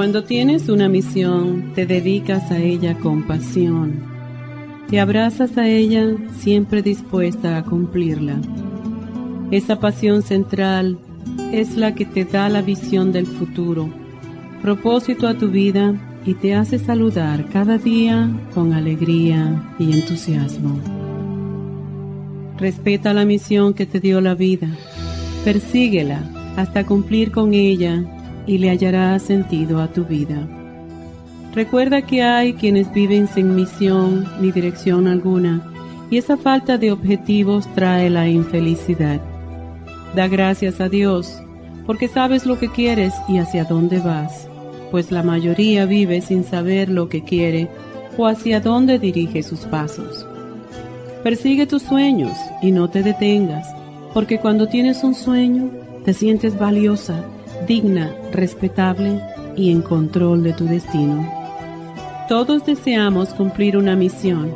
Cuando tienes una misión, te dedicas a ella con pasión. Te abrazas a ella siempre dispuesta a cumplirla. Esa pasión central es la que te da la visión del futuro, propósito a tu vida y te hace saludar cada día con alegría y entusiasmo. Respeta la misión que te dio la vida, persíguela hasta cumplir con ella y le hallarás sentido a tu vida. Recuerda que hay quienes viven sin misión ni dirección alguna y esa falta de objetivos trae la infelicidad. Da gracias a Dios porque sabes lo que quieres y hacia dónde vas, pues la mayoría vive sin saber lo que quiere o hacia dónde dirige sus pasos. Persigue tus sueños y no te detengas, porque cuando tienes un sueño te sientes valiosa, digna, respetable y en control de tu destino. Todos deseamos cumplir una misión,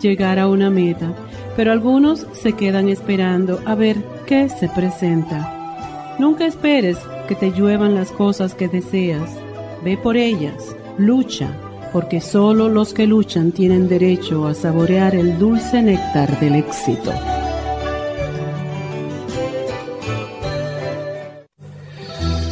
llegar a una meta, pero algunos se quedan esperando a ver qué se presenta. Nunca esperes que te lluevan las cosas que deseas. Ve por ellas, lucha, porque solo los que luchan tienen derecho a saborear el dulce néctar del éxito.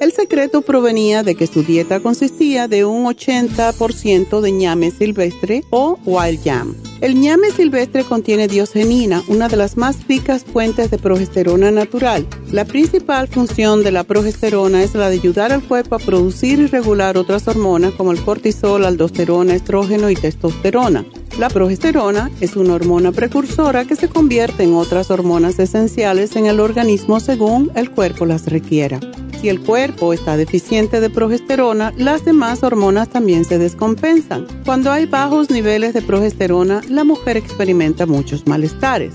El secreto provenía de que su dieta consistía de un 80% de ñame silvestre o wild yam. El ñame silvestre contiene diosgenina, una de las más ricas fuentes de progesterona natural. La principal función de la progesterona es la de ayudar al cuerpo a producir y regular otras hormonas como el cortisol, aldosterona, estrógeno y testosterona. La progesterona es una hormona precursora que se convierte en otras hormonas esenciales en el organismo según el cuerpo las requiera. Si el cuerpo está deficiente de progesterona, las demás hormonas también se descompensan. Cuando hay bajos niveles de progesterona, la mujer experimenta muchos malestares.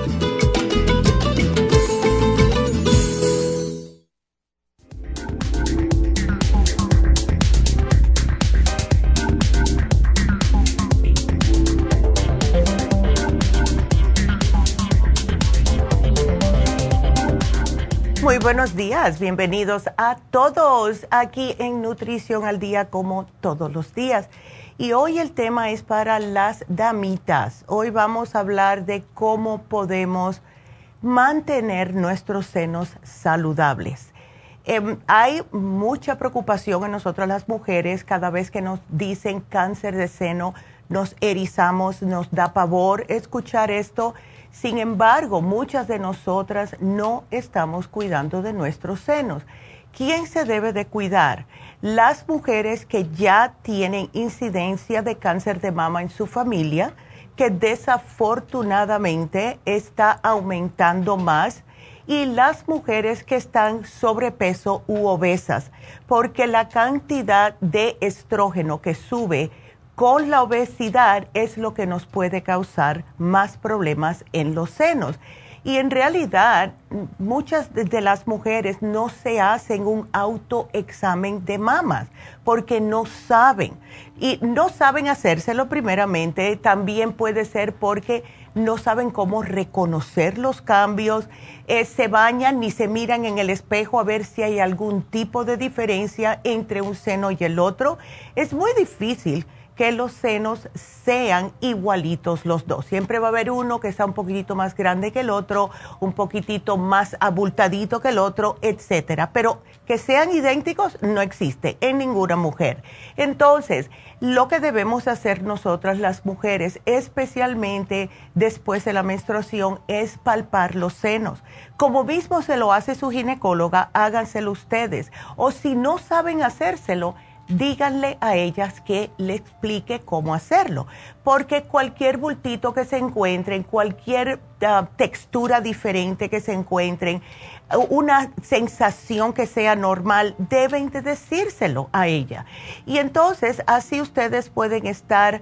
Buenos días, bienvenidos a todos aquí en Nutrición al Día como todos los días. Y hoy el tema es para las damitas. Hoy vamos a hablar de cómo podemos mantener nuestros senos saludables. Em, hay mucha preocupación en nosotras las mujeres cada vez que nos dicen cáncer de seno, nos erizamos, nos da pavor escuchar esto sin embargo, muchas de nosotras no estamos cuidando de nuestros senos. ¿Quién se debe de cuidar? Las mujeres que ya tienen incidencia de cáncer de mama en su familia, que desafortunadamente está aumentando más y las mujeres que están sobrepeso u obesas, porque la cantidad de estrógeno que sube con la obesidad es lo que nos puede causar más problemas en los senos. Y en realidad muchas de las mujeres no se hacen un autoexamen de mamas porque no saben. Y no saben hacérselo primeramente, también puede ser porque no saben cómo reconocer los cambios, eh, se bañan ni se miran en el espejo a ver si hay algún tipo de diferencia entre un seno y el otro. Es muy difícil que los senos sean igualitos los dos. Siempre va a haber uno que está un poquitito más grande que el otro, un poquitito más abultadito que el otro, etcétera. Pero que sean idénticos no existe en ninguna mujer. Entonces, lo que debemos hacer nosotras las mujeres, especialmente después de la menstruación, es palpar los senos. Como mismo se lo hace su ginecóloga, háganselo ustedes. O si no saben hacérselo, díganle a ellas que le explique cómo hacerlo, porque cualquier bultito que se encuentren, cualquier ah, textura diferente que se encuentren, una sensación que sea normal, deben de decírselo a ella. Y entonces así ustedes pueden estar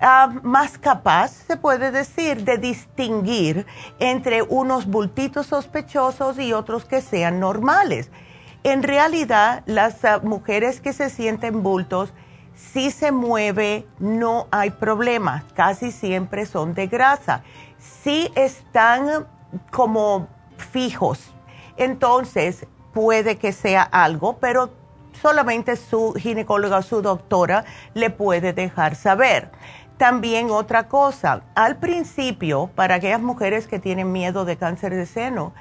ah, más capaz, se puede decir, de distinguir entre unos bultitos sospechosos y otros que sean normales en realidad, las ah, mujeres que se sienten bultos, si se mueve, no hay problema. Casi siempre son de grasa. Si están como fijos, entonces puede que sea algo, pero solamente su ginecóloga su doctora le puede dejar saber. También otra cosa, al principio, para aquellas mujeres que tienen miedo de cáncer de seno,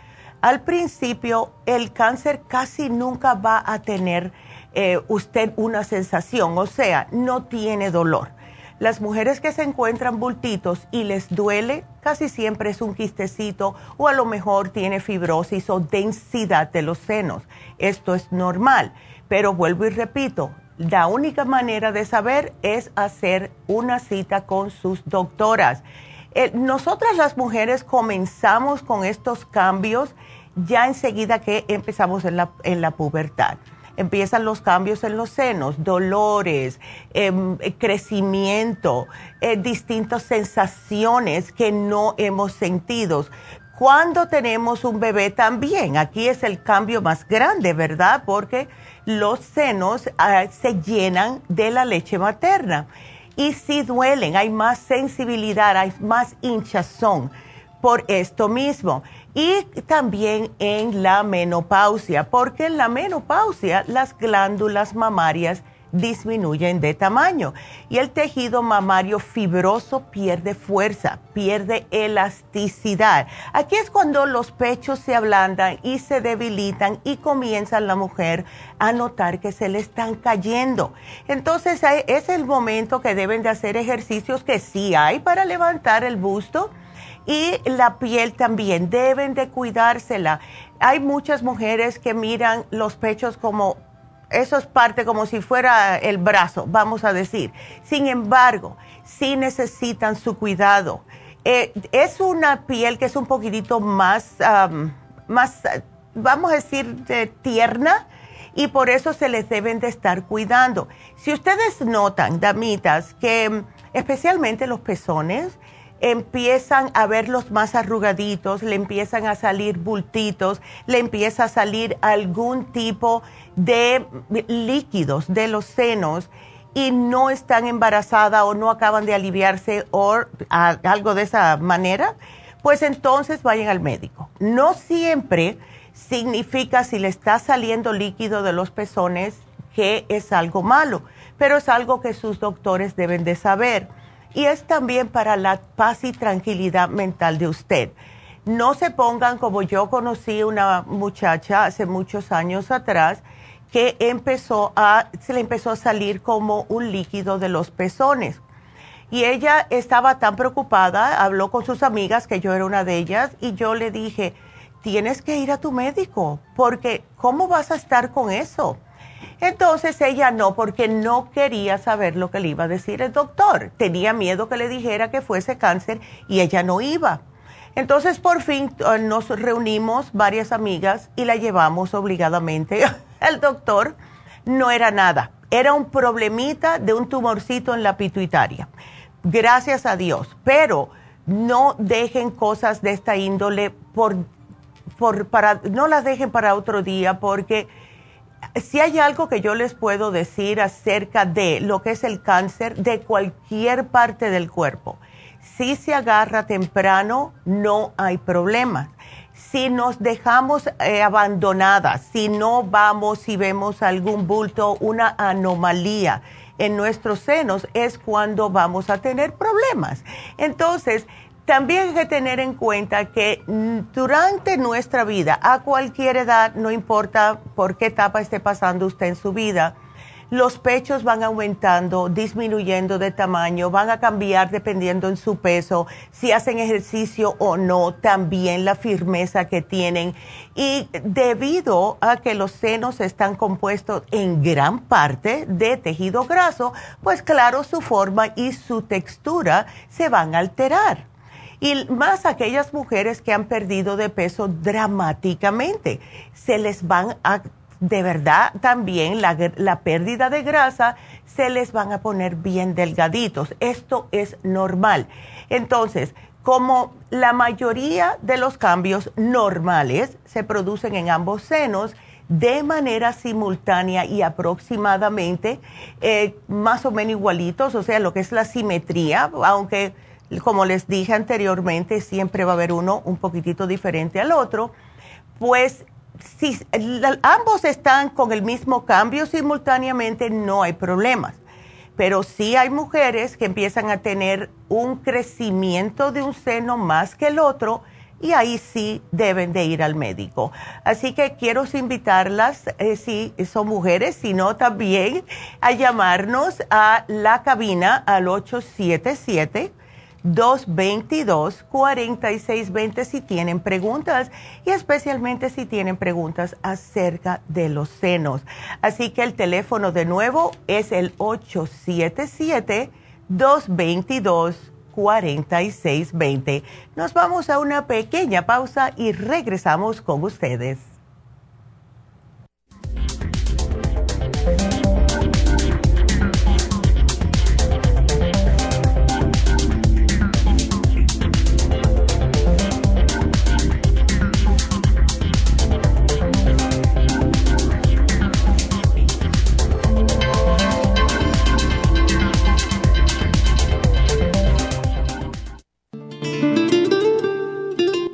al principio el cáncer casi nunca va a tener eh, usted una sensación, o sea, no tiene dolor. Las mujeres que se encuentran bultitos y les duele, casi siempre es un quistecito o a lo mejor tiene fibrosis o densidad de los senos. Esto es normal, pero vuelvo y repito, la única manera de saber es hacer una cita con sus doctoras. Eh, nosotras las mujeres comenzamos con estos cambios ya enseguida que empezamos en la, en la pubertad. Empiezan los cambios en los senos, dolores, em, eh, crecimiento, eh, distintas sensaciones que no hemos sentido. Cuando tenemos un bebé también, aquí es el cambio más grande, ¿verdad? Porque los senos ah, se llenan de la leche materna y si duelen, hay más sensibilidad, hay más hinchazón por esto mismo. Y también en la menopausia, porque en la menopausia las glándulas mamarias disminuyen de tamaño y el tejido mamario fibroso pierde fuerza, pierde elasticidad. Aquí es cuando los pechos se ablandan y se debilitan y comienza la mujer a notar que se le están cayendo. Entonces es el momento que deben de hacer ejercicios que sí hay para levantar el busto y la piel también, deben de cuidársela. Hay muchas mujeres que miran los pechos como, eso es parte como si fuera el brazo, vamos a decir. Sin embargo, sí necesitan su cuidado. Eh, es una piel que es un poquitito más, más vamos a decir, tierna y por eso se les deben de estar cuidando. Si ustedes notan, damitas, que especialmente los pezones, empiezan a verlos más arrugaditos, le empiezan a salir bultitos, le empieza a salir algún tipo de líquidos de los senos y no están embarazadas o no acaban de aliviarse o algo de esa manera, pues entonces vayan al médico. No siempre significa si le está saliendo líquido de los pezones que es algo malo, pero es algo que sus doctores deben de saber y es también para la paz y tranquilidad mental de usted. No se pongan como yo conocí una muchacha hace muchos años atrás que empezó a, se le empezó a salir como un líquido de los pezones. Y ella estaba tan preocupada, habló con sus amigas, que yo era una de ellas, y yo le dije, tienes que ir a tu médico, porque ¿cómo vas a estar con eso? Entonces ella no, porque no quería saber lo que le iba a decir el doctor. Tenía miedo que le dijera que fuese cáncer y ella no iba. Entonces por fin eh, nos reunimos varias amigas y la llevamos obligadamente al doctor. No era nada, era un problemita de un tumorcito en la pituitaria. Gracias a Dios, pero no dejen cosas de esta índole por, por, para, no las dejen para otro día porque si hay algo que yo les puedo decir acerca de lo que es el cáncer de cualquier parte del cuerpo, si se agarra temprano no hay problema. Si nos dejamos eh, abandonadas, si no vamos y vemos algún bulto, una anomalía en nuestros senos, es cuando vamos a tener problemas. Entonces, también hay que tener en cuenta que durante nuestra vida, a cualquier edad, no importa por qué etapa esté pasando usted en su vida, los pechos van aumentando, disminuyendo de tamaño, van a cambiar dependiendo en su peso, si hacen ejercicio o no, también la firmeza que tienen. Y debido a que los senos están compuestos en gran parte de tejido graso, pues claro, su forma y su textura se van a alterar y más aquellas mujeres que han perdido de peso dramáticamente. Se les van a, de verdad, también la, la pérdida de grasa, se les van a poner bien delgaditos. Esto es normal. Entonces, como la mayoría de los cambios normales se producen en ambos senos, de manera simultánea y aproximadamente eh, más o menos igualitos, o sea, lo que es la simetría, aunque como les dije anteriormente, siempre va a haber uno un poquitito diferente al otro, pues si ambos están con el mismo cambio simultáneamente, no hay problemas. Pero sí hay mujeres que empiezan a tener un crecimiento de un seno más que el otro y ahí sí deben de ir al médico. Así que quiero invitarlas, eh, si son mujeres, sino también a llamarnos a la cabina al 877. 222-4620 si tienen preguntas y especialmente si tienen preguntas acerca de los senos. Así que el teléfono de nuevo es el 877-222-4620. Nos vamos a una pequeña pausa y regresamos con ustedes.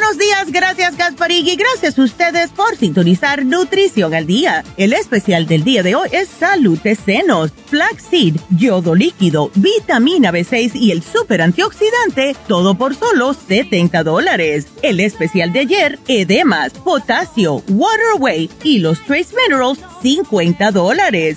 Buenos días, gracias Gasparigui, gracias a ustedes por sintonizar Nutrición al Día. El especial del día de hoy es Salud de Senos, Flaxseed, Yodo Líquido, Vitamina B6 y el Super Antioxidante, todo por solo 70 dólares. El especial de ayer, Edemas, Potasio, Waterway y los Trace Minerals, 50 dólares.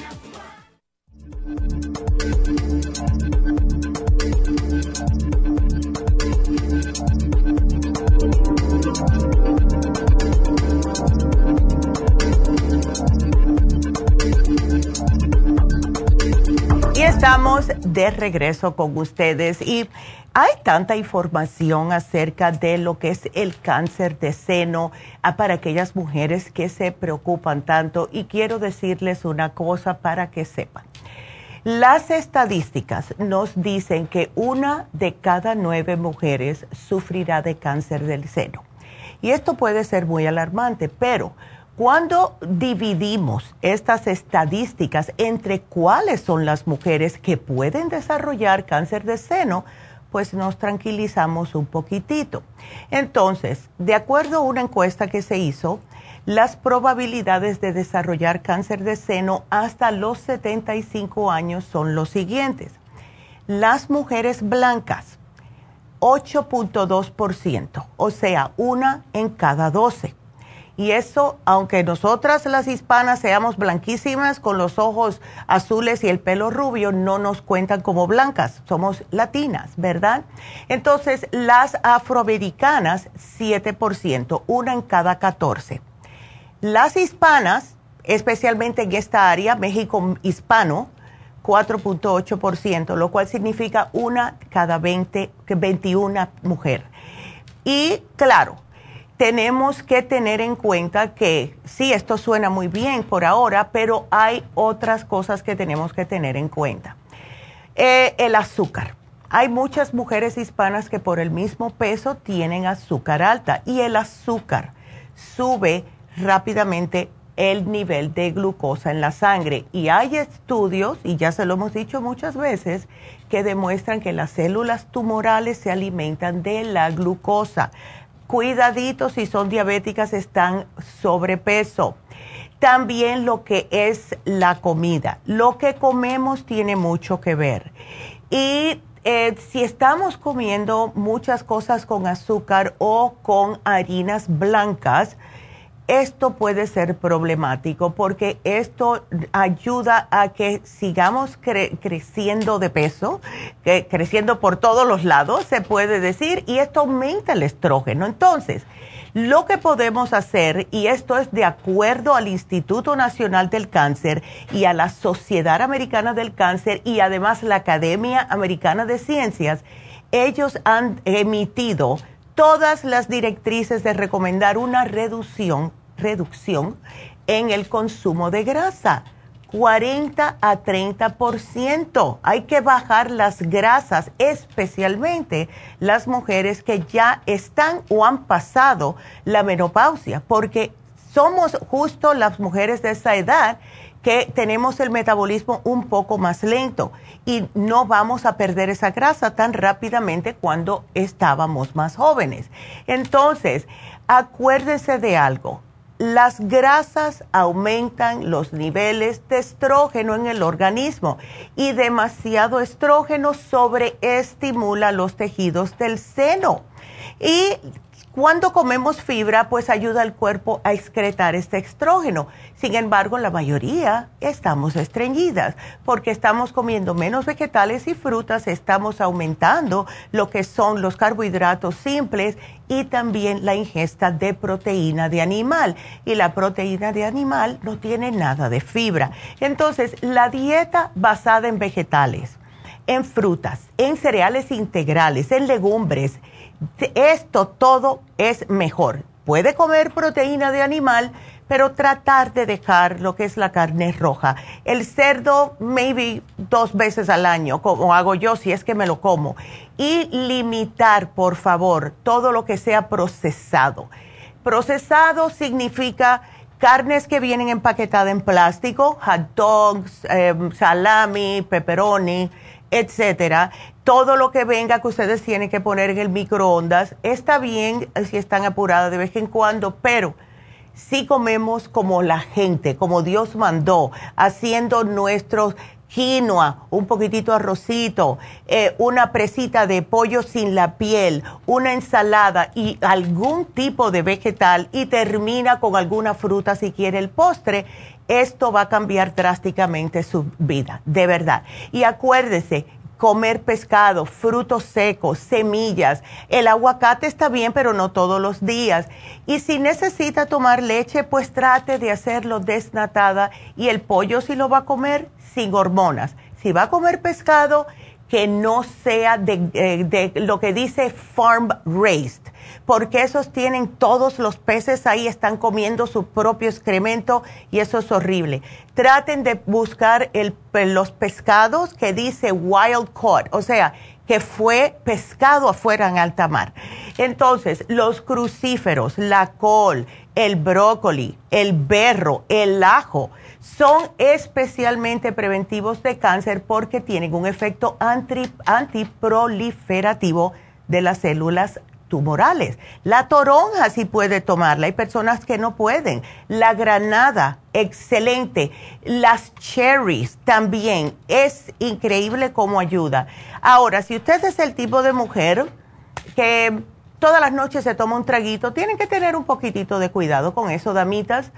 Estamos de regreso con ustedes y hay tanta información acerca de lo que es el cáncer de seno ah, para aquellas mujeres que se preocupan tanto y quiero decirles una cosa para que sepan. Las estadísticas nos dicen que una de cada nueve mujeres sufrirá de cáncer del seno. Y esto puede ser muy alarmante, pero cuando dividimos estas estadísticas entre cuáles son las mujeres que pueden desarrollar cáncer de seno, pues nos tranquilizamos un poquitito. Entonces, de acuerdo a una encuesta que se hizo, las probabilidades de desarrollar cáncer de seno hasta los 75 años son los siguientes. Las mujeres blancas, 8.2%, o sea, una en cada 12 y eso, aunque nosotras las hispanas seamos blanquísimas con los ojos azules y el pelo rubio, no nos cuentan como blancas, somos latinas, ¿verdad? Entonces, las afroamericanas, 7%, una en cada 14. Las hispanas, especialmente en esta área, México hispano, 4.8%, lo cual significa una cada 20, 21 mujer. Y claro, tenemos que tener en cuenta que sí, esto suena muy bien por ahora, pero hay otras cosas que tenemos que tener en cuenta. Eh, el azúcar. Hay muchas mujeres hispanas que por el mismo peso tienen azúcar alta y el azúcar sube rápidamente el nivel de glucosa en la sangre. Y hay estudios, y ya se lo hemos dicho muchas veces, que demuestran que las células tumorales se alimentan de la glucosa cuidadito si son diabéticas, están sobrepeso. También lo que es la comida. Lo que comemos tiene mucho que ver. Y eh, si estamos comiendo muchas cosas con azúcar o con harinas blancas, esto puede ser problemático porque esto ayuda a que sigamos creciendo de peso, creciendo por todos los lados, se puede decir, y esto aumenta el estrógeno. Entonces, lo que podemos hacer, y esto es de acuerdo al Instituto Nacional del Cáncer y a la Sociedad Americana del Cáncer y además la Academia Americana de Ciencias, ellos han emitido todas las directrices de recomendar una reducción reducción en el consumo de grasa. 40 a 30%. Hay que bajar las grasas, especialmente las mujeres que ya están o han pasado la menopausia, porque somos justo las mujeres de esa edad que tenemos el metabolismo un poco más lento y no vamos a perder esa grasa tan rápidamente cuando estábamos más jóvenes. Entonces, acuérdese de algo las grasas aumentan los niveles de estrógeno en el organismo y demasiado estrógeno sobreestimula los tejidos del seno. Y cuando comemos fibra, pues ayuda al cuerpo a excretar este estrógeno. Sin embargo, la mayoría estamos estreñidas porque estamos comiendo menos vegetales y frutas, estamos aumentando lo que son los carbohidratos simples y también la ingesta de proteína de animal. Y la proteína de animal no tiene nada de fibra. Entonces, la dieta basada en vegetales, en frutas, en cereales integrales, en legumbres, esto todo es mejor. Puede comer proteína de animal, pero tratar de dejar lo que es la carne roja. El cerdo, maybe dos veces al año, como hago yo si es que me lo como. Y limitar, por favor, todo lo que sea procesado. Procesado significa carnes que vienen empaquetadas en plástico, hot dogs, em, salami, pepperoni, etcétera. Todo lo que venga que ustedes tienen que poner en el microondas está bien si están apuradas de vez en cuando, pero si comemos como la gente, como Dios mandó, haciendo nuestros quinoa, un poquitito arrocito, eh, una presita de pollo sin la piel, una ensalada y algún tipo de vegetal y termina con alguna fruta si quiere el postre, esto va a cambiar drásticamente su vida, de verdad. Y acuérdese, comer pescado, frutos secos, semillas. El aguacate está bien, pero no todos los días. Y si necesita tomar leche, pues trate de hacerlo desnatada. Y el pollo, si lo va a comer, sin hormonas. Si va a comer pescado, que no sea de, eh, de, lo que dice farm raised, porque esos tienen todos los peces ahí, están comiendo su propio excremento y eso es horrible. Traten de buscar el, los pescados que dice wild caught, o sea, que fue pescado afuera en alta mar. Entonces, los crucíferos, la col, el brócoli, el berro, el ajo, son especialmente preventivos de cáncer porque tienen un efecto antiproliferativo de las células tumorales. La toronja sí puede tomarla, hay personas que no pueden. La granada, excelente. Las cherries también, es increíble cómo ayuda. Ahora, si usted es el tipo de mujer que todas las noches se toma un traguito, tienen que tener un poquitito de cuidado con eso, damitas.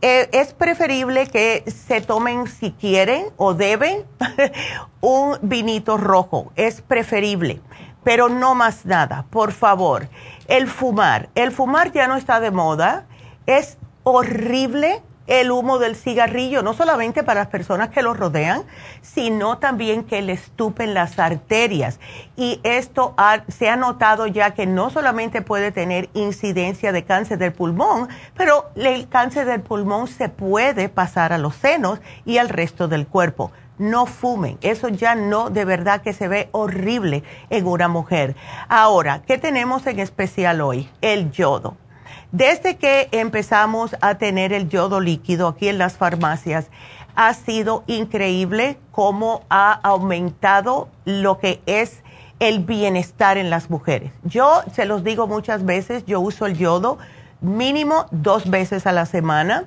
Eh, es preferible que se tomen, si quieren o deben, un vinito rojo. Es preferible, pero no más nada, por favor. El fumar. El fumar ya no está de moda. Es horrible el humo del cigarrillo, no solamente para las personas que lo rodean, sino también que le estupen las arterias. Y esto se ha notado ya que no solamente puede tener incidencia de cáncer del pulmón, pero el cáncer del pulmón se puede pasar a los senos y al resto del cuerpo no fumen. Eso ya no, de verdad que se ve horrible en una mujer. Ahora, ¿qué tenemos en especial hoy? El yodo. Desde que empezamos a tener el yodo líquido aquí en las farmacias, ha sido increíble cómo ha aumentado lo que es el bienestar en las mujeres. Yo se los digo muchas veces, yo uso el yodo mínimo dos veces a la semana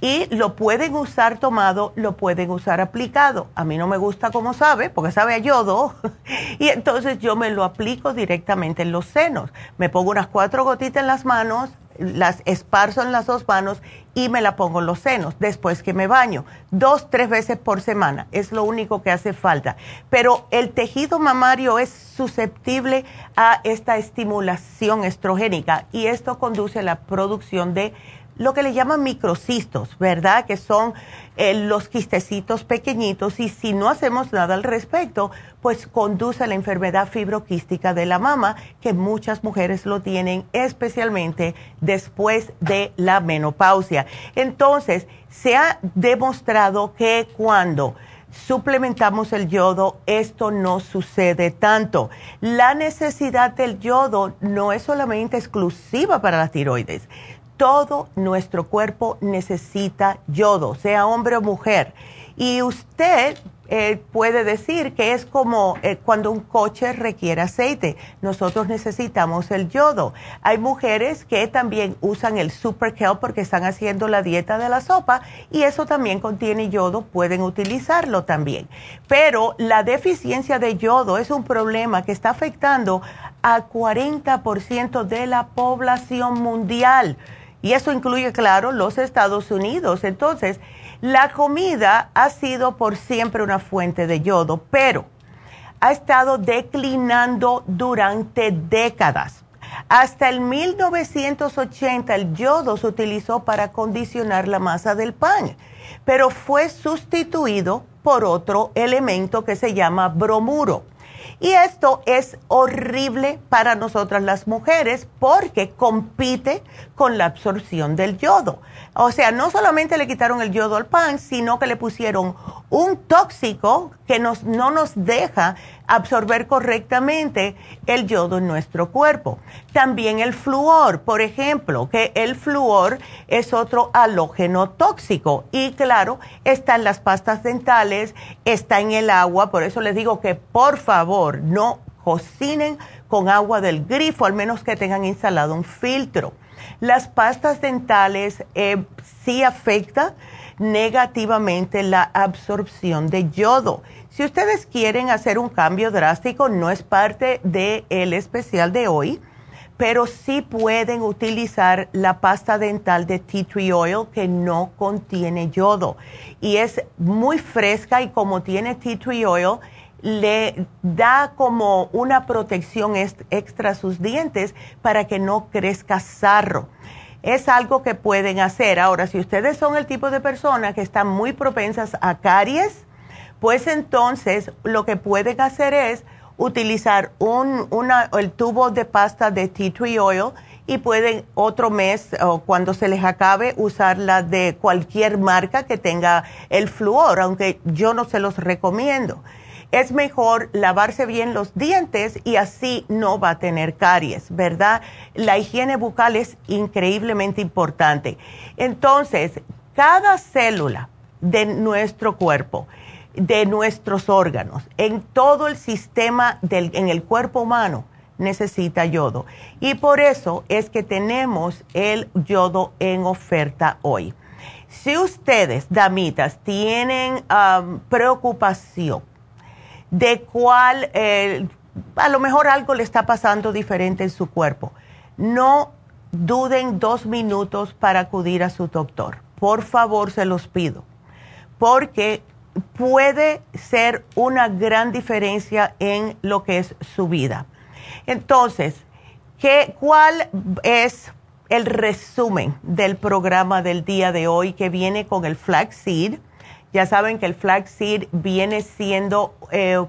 y lo pueden usar tomado, lo pueden usar aplicado. A mí no me gusta como sabe, porque sabe a yodo, y entonces yo me lo aplico directamente en los senos. Me pongo unas cuatro gotitas en las manos, las esparzo en las dos manos y me la pongo en los senos después que me baño. Dos, tres veces por semana, es lo único que hace falta. Pero el tejido mamario es susceptible a esta estimulación estrogénica y esto conduce a la producción de lo que le llaman microcistos, ¿verdad? Que son eh, los quistecitos pequeñitos y si no hacemos nada al respecto, pues conduce a la enfermedad fibroquística de la mama, que muchas mujeres lo tienen, especialmente después de la menopausia. Entonces, se ha demostrado que cuando suplementamos el yodo, esto no sucede tanto. La necesidad del yodo no es solamente exclusiva para la tiroides todo nuestro cuerpo necesita yodo, sea hombre o mujer. Y usted eh, puede decir que es como eh, cuando un coche requiere aceite. Nosotros necesitamos el yodo. Hay mujeres que también usan el Super Kelp porque están haciendo la dieta de la sopa y eso también contiene yodo, pueden utilizarlo también. Pero la deficiencia de yodo es un problema que está afectando a 40% de la población mundial. Y eso incluye, claro, los Estados Unidos. Entonces, la comida ha sido por siempre una fuente de yodo, pero ha estado declinando durante décadas. Hasta el 1980 el yodo se utilizó para condicionar la masa del pan, pero fue sustituido por otro elemento que se llama bromuro. Y esto es horrible para nosotras las mujeres porque compite con la absorción del yodo. O sea, no solamente le quitaron el yodo al pan, sino que le pusieron un tóxico que nos, no nos deja absorber correctamente el yodo en nuestro cuerpo. También el flúor, por ejemplo, que el flúor es otro halógeno tóxico y claro, está en las pastas dentales, está en el agua, por eso les digo que por favor no cocinen con agua del grifo, al menos que tengan instalado un filtro. Las pastas dentales eh, sí afectan negativamente la absorción de yodo. Si ustedes quieren hacer un cambio drástico, no es parte del el especial de hoy, pero sí pueden utilizar la pasta dental de tea tree oil que no contiene yodo. Y es muy fresca y como tiene tea tree oil, le da como una protección extra a sus dientes para que no crezca sarro. Es algo que pueden hacer. Ahora, si ustedes son el tipo de personas que están muy propensas a caries, pues entonces lo que pueden hacer es utilizar un, el tubo de pasta de tea tree oil y pueden otro mes o cuando se les acabe usarla de cualquier marca que tenga el flúor, aunque yo no se los recomiendo es mejor lavarse bien los dientes y así no va a tener caries, ¿verdad? La higiene bucal es increíblemente importante. Entonces, cada célula de nuestro cuerpo, de nuestros órganos, en todo el sistema del, en el cuerpo humano, necesita yodo. Y por eso es que tenemos el yodo en oferta hoy. Si ustedes, damitas, tienen preocupación de cuál, eh, a lo mejor algo le está pasando diferente en su cuerpo. No duden dos minutos para acudir a su doctor. Por favor, se los pido. Porque puede ser una gran diferencia en lo que es su vida. Entonces, ¿qué, ¿cuál es el resumen del programa del día de hoy que viene con el flaxseed? Ya saben que el flaxseed viene siendo eh,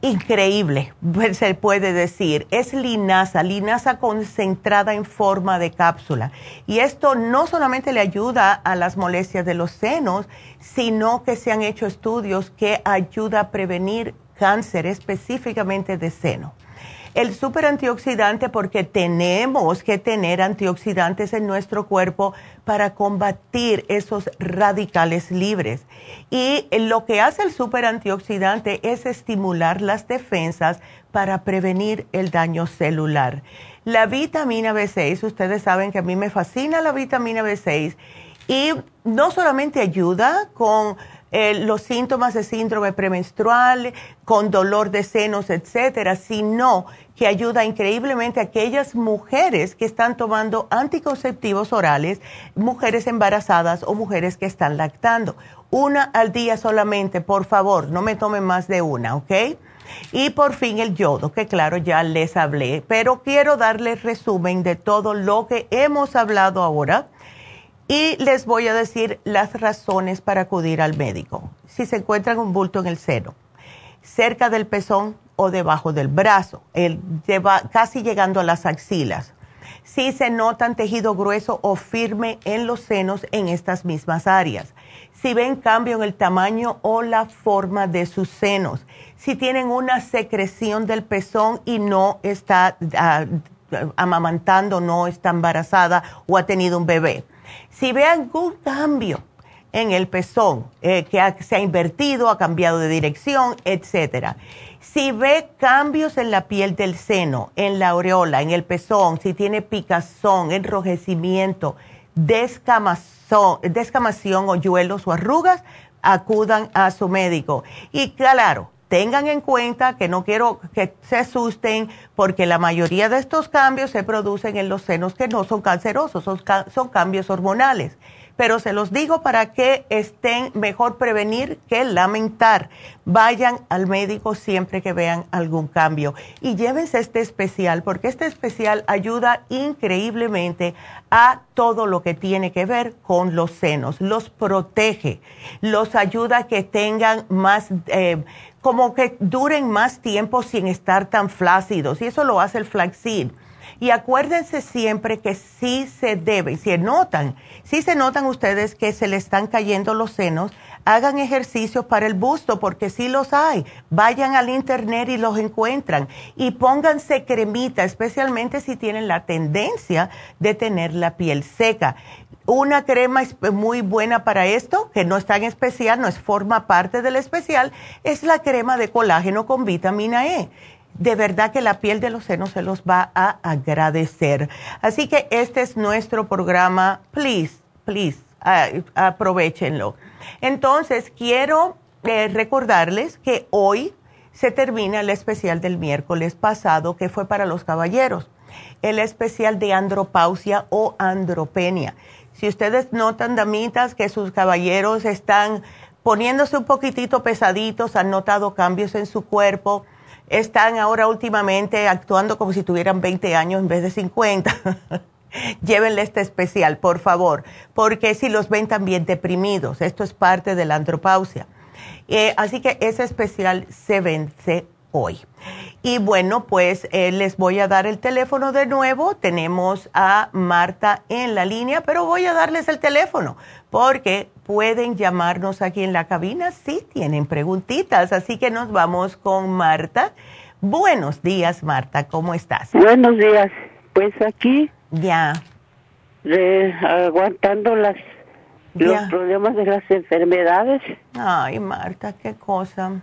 increíble, pues, se puede decir. Es linaza, linaza concentrada en forma de cápsula. Y esto no solamente le ayuda a las molestias de los senos, sino que se han hecho estudios que ayuda a prevenir cáncer específicamente de seno el super antioxidante porque tenemos que tener antioxidantes en nuestro cuerpo para combatir esos radicales libres. Y lo que hace el super antioxidante es estimular las defensas para prevenir el daño celular. La vitamina B6, ustedes saben que a mí me fascina la vitamina B6 y no solamente ayuda con eh, los síntomas de síndrome premenstrual, con dolor de senos, etcétera, sino que ayuda increíblemente a aquellas mujeres que están tomando anticonceptivos orales, mujeres embarazadas o mujeres que están lactando. Una al día solamente, por favor, no me tomen más de una, ¿ok? Y por fin el yodo, que claro, ya les hablé, pero quiero darles resumen de todo lo que hemos hablado ahora y les voy a decir las razones para acudir al médico. Si se encuentran un bulto en el seno, cerca del pezón o debajo del brazo, el, casi llegando a las axilas. Si se notan tejido grueso o firme en los senos en estas mismas áreas. Si ven cambio en el tamaño o la forma de sus senos. Si tienen una secreción del pezón y no está ah, amamantando, no está embarazada o ha tenido un bebé si ve algún cambio en el pezón, eh, que se ha invertido, ha cambiado de dirección, etcétera. Si ve cambios en la piel del seno, en la aureola, en el pezón, si tiene picazón, enrojecimiento, descamación, descamación o yuelos o arrugas, acudan a su médico. Y claro, tengan en cuenta que no quiero que se asusten porque la mayoría de estos cambios se producen en los senos que no son cancerosos, son, cambios hormonales. Pero se los digo para que estén mejor prevenir que lamentar. Vayan al médico siempre que vean algún cambio. Y llévense este especial porque este especial ayuda increíblemente a todo lo que tiene que ver con los senos, los protege, los ayuda a que tengan más... Eh, como que duren más tiempo sin estar tan flácidos. Y eso lo hace el flaxseed y acuérdense siempre que sí se debe, si notan, si se notan ustedes que se le están cayendo los senos, hagan ejercicios para el busto porque sí los hay. Vayan al internet y los encuentran. Y pónganse cremita, especialmente si tienen la tendencia de tener la piel seca. Una crema muy buena para esto, que no es tan especial, no es forma parte del especial, es la crema de colágeno con vitamina E de verdad que la piel de los senos se los va a agradecer. Así que este es nuestro programa. Please, please, aprovechenlo. Entonces, quiero eh, recordarles que hoy se termina el especial del miércoles pasado, que fue para los caballeros, el especial de andropausia o andropenia. Si ustedes notan, damitas, que sus caballeros están poniéndose un poquitito pesaditos, han notado cambios en su cuerpo, están ahora últimamente actuando como si tuvieran 20 años en vez de 50. Llévenle este especial, por favor, porque si los ven también deprimidos, esto es parte de la andropausia. Eh, así que ese especial se vence hoy. Y bueno, pues eh, les voy a dar el teléfono de nuevo. Tenemos a Marta en la línea, pero voy a darles el teléfono porque pueden llamarnos aquí en la cabina si tienen preguntitas. Así que nos vamos con Marta. Buenos días, Marta, ¿cómo estás? Buenos días. Pues aquí. Ya. aguantando las los problemas de las enfermedades. Ay, Marta, qué cosa.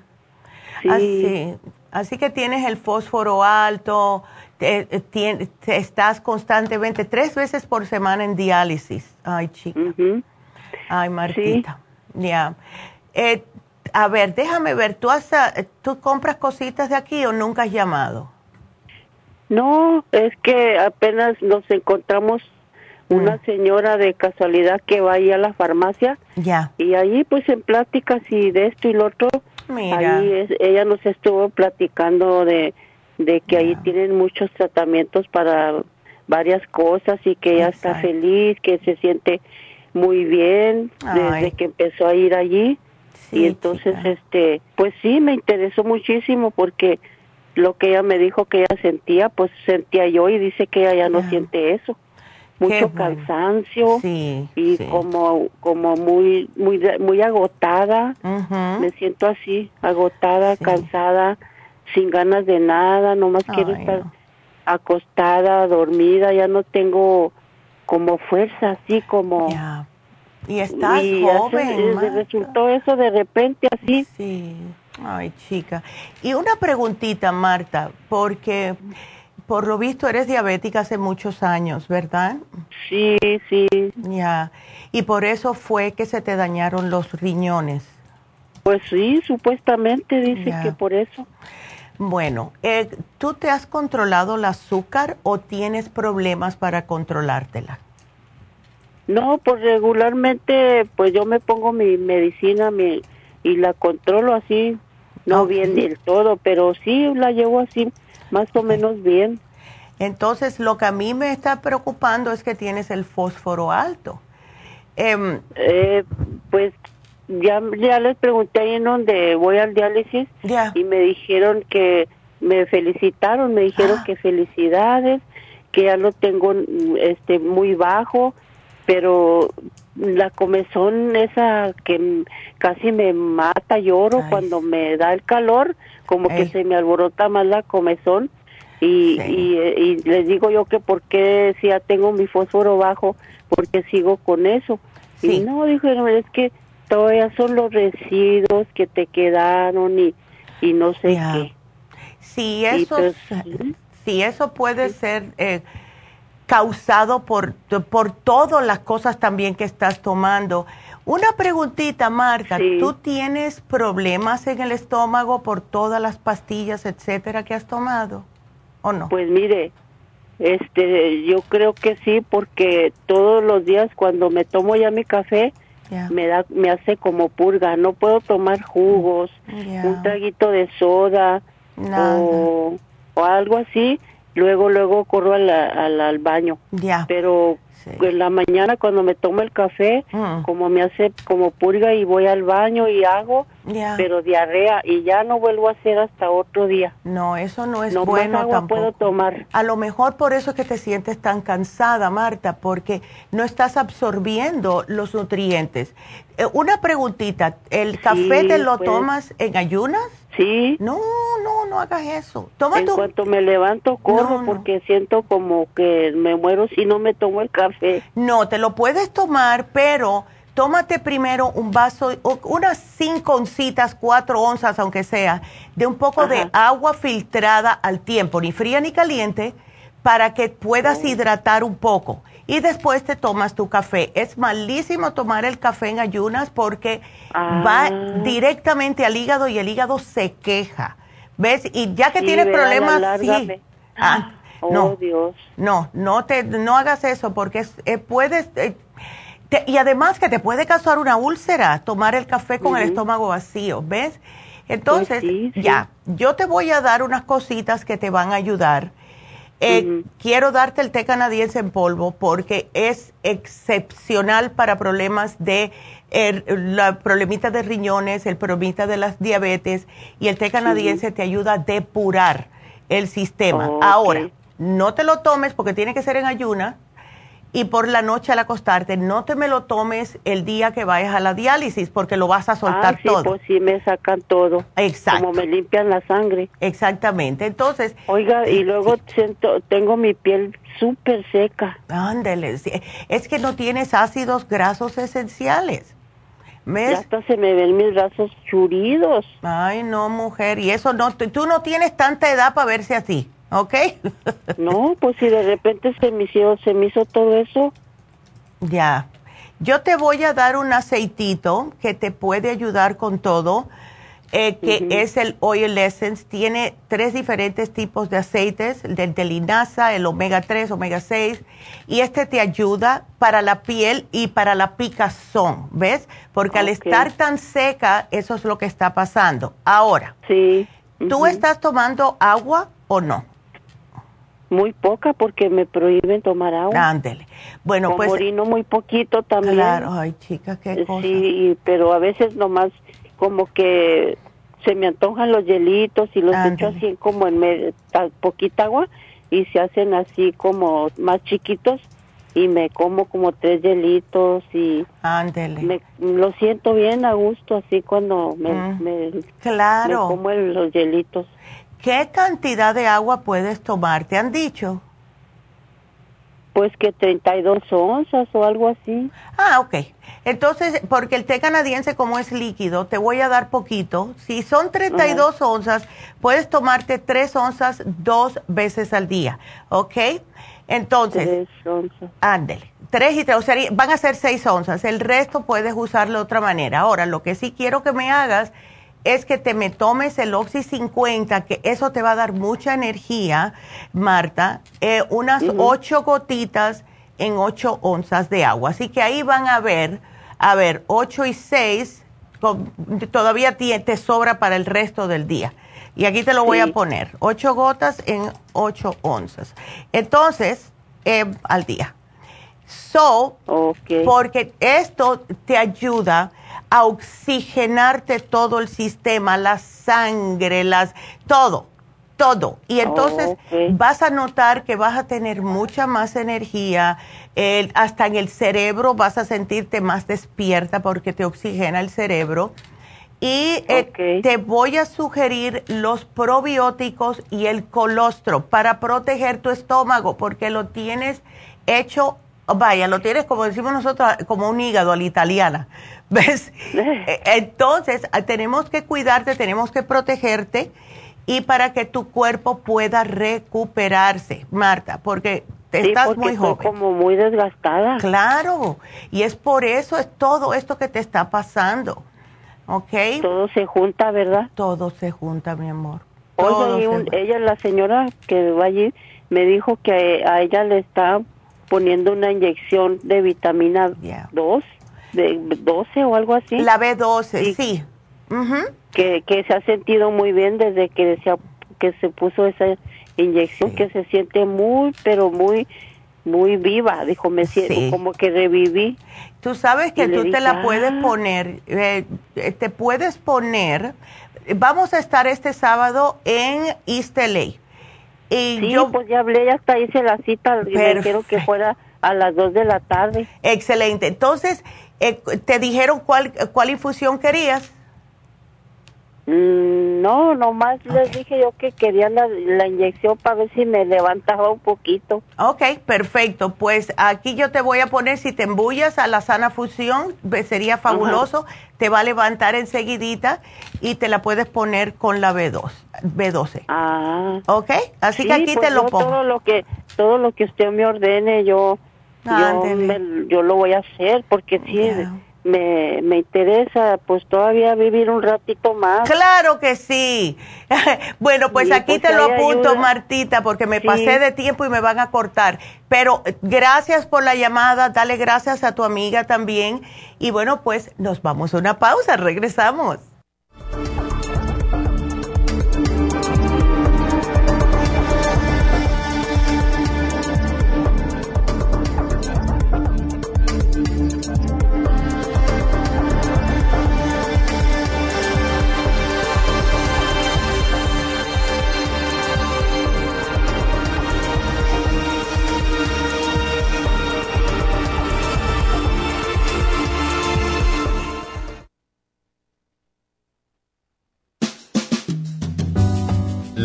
Sí. Así, así que tienes el fósforo alto, estás constantemente tres veces por semana en diálisis. Ay, chica. Ay, Martita. Ya. Eh, a ver, déjame ver, ¿tú, has, eh, ¿tú compras cositas de aquí o nunca has llamado? No, es que apenas nos encontramos una mm. señora de casualidad que va ahí a la farmacia. Ya. Y ahí pues en pláticas y de esto y lo otro, Mira. ahí ella nos estuvo platicando de, de que ahí tienen muchos tratamientos para varias cosas y que ella está feliz, que se siente muy bien desde que empezó a ir allí. y entonces, este, pues sí, me interesó muchísimo porque lo que ella me dijo que ella sentía, pues sentía yo y dice que ella ya no siente eso. Mucho cansancio y como como muy muy muy agotada. Me siento así, agotada, cansada, sin ganas de nada, nomás quiero estar acostada, dormida, ya no tengo como fuerza, así como... Y estás joven. Y resultó eso de repente así. Sí. Ay, chica. Y una preguntita, Marta, porque por lo visto eres diabética hace muchos años, ¿verdad? Sí, sí. Ya. Y por eso fue que se te dañaron los riñones. Pues sí, supuestamente dice que por eso. Bueno, eh, ¿tú te has controlado el azúcar o tienes problemas para controlártela? No, pues regularmente, pues yo me pongo mi medicina mi, y la controlo así, no bien del todo, pero sí la llevo así, más o menos bien. Entonces, lo que a mí me está preocupando es que tienes el fósforo alto. Em, eh, pues ya, ya les pregunté ahí en donde voy al diálisis y me dijeron que me felicitaron, me dijeron ah. que felicidades, que ya lo tengo este muy bajo, pero la comezón esa que casi me mata, lloro cuando me da el calor, como que se me alborota más la comezón y, y, les digo yo que por qué si ya tengo mi fósforo bajo, porque sigo con eso. Y no, dijeron, es que todavía son los residuos que te quedaron y, y no sé qué. Sí, eso, pues, sí, eso puede ser eh, causado por, por todas las cosas también que estás tomando. Una preguntita, Marta, ¿tú tienes problemas en el estómago por todas las pastillas, etcétera, que has tomado? ¿O no? Pues mire, Este, yo creo que sí, porque todos los días cuando me tomo ya mi café, me da, me hace como purga. No puedo tomar jugos, un traguito de soda o, o, algo así. Luego, luego corro al, baño. Ya. Pero en la mañana cuando me tomo el café, mm. como me hace como purga y voy al baño y hago, pero diarrea y ya no vuelvo a hacer hasta otro día. No, eso no es bueno más agua puedo tomar. A lo mejor por eso es que te sientes tan cansada, Marta, porque no estás absorbiendo los nutrientes. Eh, una preguntita, ¿el café te lo pues. tomas en ayunas? Sí. No, no, no hagas eso. Toma en cuanto me levanto, corro porque siento como que me muero si no me tomo el café. No, te lo puedes tomar, pero tómate primero un vaso, unas cinco oncitas, cuatro onzas, aunque sea, de un poco de agua filtrada al tiempo, ni fría ni caliente, para que puedas oh. hidratar un poco y después te tomas tu café. Es malísimo tomar el café en ayunas porque va ah. directamente al hígado y el hígado se queja. ¿Ves? Y ya que tienes problemas, sí. Ah, oh, no, Dios. No, no, te, no hagas eso porque eh, puedes... Eh, y además que te puede causar una úlcera tomar el café con el estómago vacío, ¿ves? Entonces, pues ya, yo te voy a dar unas cositas que te van a ayudar eh, quiero darte el té canadiense en polvo porque es excepcional para problemas de er, la problemita de riñones, el problemita de las diabetes y el té canadiense te ayuda a depurar el sistema. Ahora, no te lo tomes porque tiene que ser en ayuna y por la noche al acostarte, no te me lo tomes el día que vayas a la diálisis porque lo vas a soltar ah, sí, todo. Pues sí, me sacan todo. Exacto. Como me limpian la sangre. Exactamente. Entonces. Oiga, y luego siento, tengo mi piel súper seca. Ándele. Es que no tienes ácidos grasos esenciales. ¿Ves? Ya hasta se me ven mis brazos churidos. Ay, no, mujer. Y eso no, tú no tienes tanta edad para verse así. ¿Ok? no, pues si de repente se me, hizo, se me hizo todo eso. Ya. Yo te voy a dar un aceitito que te puede ayudar con todo, eh, que es el Oil Essence. Tiene tres diferentes tipos de aceites, el de linaza, el omega 3, omega 6, y este te ayuda para la piel y para la picazón, ¿ves? Porque al estar tan seca, eso es lo que está pasando. Ahora, sí. ¿tú estás tomando agua o no? Muy poca porque me prohíben tomar agua. Ándele. Bueno, pues. Orino muy poquito también. Claro, ay, chica, qué cosa. Sí, pero a veces nomás como que se me antojan los hielitos y los echo así como en medio, poquita agua y se hacen así como más chiquitos y me como como tres hielitos y Ándele. Me, lo siento bien a gusto así cuando me, mm. claro. me como los hielitos. ¿Qué cantidad de agua puedes tomar? ¿Te han dicho? Pues que 32 onzas o algo así. Ah, ok. Entonces, porque el té canadiense como es líquido, te voy a dar poquito. Si son 32 onzas, puedes tomarte 3 onzas dos veces al día, ¿ok? Entonces, 3 onzas. Ándele. 3 y 3, o sea, van a ser 6 onzas. El resto puedes usarlo de otra manera. Ahora, lo que sí quiero que me hagas es que te me tomes el Oxy 50, que eso te va a dar mucha energía, Marta, eh, unas ocho gotitas en ocho onzas de agua. Así que ahí van a ver, a ver, ocho y seis, todavía te, sobra para el resto del día. Y aquí te lo voy a poner, ocho gotas en ocho onzas. Entonces, eh, al día. So, porque esto te ayuda a oxigenarte todo el sistema, la sangre, las, todo, todo. Y entonces vas a notar que vas a tener mucha más energía, hasta en el cerebro vas a sentirte más despierta porque te oxigena el cerebro. Y eh, te voy a sugerir los probióticos y el colostro para proteger tu estómago porque lo tienes hecho, vaya, lo tienes como decimos nosotros, como un hígado a la italiana ¿Ves? Eh, entonces, ah, tenemos que cuidarte, tenemos que protegerte y para que tu cuerpo pueda recuperarse, Marta, porque estás muy joven. como muy desgastada. Claro, y es por eso, es todo esto que te está pasando. ¿Ok? Todo se junta, ¿verdad? Todo se junta, mi amor. Oye, ella, la señora que va allí, me dijo que a ella le está poniendo una inyección de vitamina 2, de 12 o algo así. La B12, sí. que, que se ha sentido muy bien desde que se, que se puso esa inyección, que se siente muy, pero muy muy viva, dijo, me siento como que reviví. Tú sabes que tú te la puedes ah". poner, eh, te puedes poner, vamos a estar este sábado en East LA. Y sí, yo, pues ya hablé, ya hasta hice la cita, y me quiero que fuera a las 2 de la tarde. Excelente. Entonces, eh, ¿te dijeron cuál, cuál infusión querías? Mm, no, nomás les dije yo que quería la, la, inyección para ver si me levantaba un poquito. Ok, perfecto. Pues aquí yo te voy a poner, si te embullas a la sana fusión, sería fabuloso. Te va a levantar enseguidita y te la puedes poner con la B2, B12. Ah. Ok, así que aquí te pues lo pongo. Todo lo que, todo lo que usted me ordene, yo, yo, lo voy a hacer porque sí me, me interesa pues todavía vivir un ratito más. Claro que sí. bueno, pues aquí te lo apunto, Martita, porque me pasé de tiempo y me van a cortar. Pero eh, gracias por la llamada, dale gracias a tu amiga también. Y bueno, pues nos vamos a una pausa, regresamos.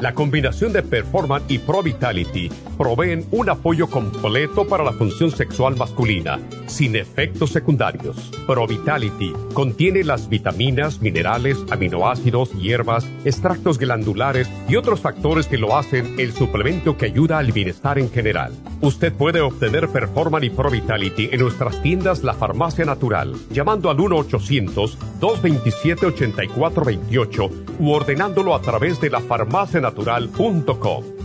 La combinación de Performance y Pro Vitality proveen un apoyo completo para la función sexual masculina, sin efectos secundarios. Pro Vitality contiene las vitaminas, minerales, aminoácidos, hierbas, extractos glandulares y otros factores que lo hacen el suplemento que ayuda al bienestar en general. Usted puede obtener Performance y Pro Vitality en nuestras tiendas La Farmacia Natural, llamando al 1-800-227-8428 u ordenándolo a través de la farmacia natural natural.com.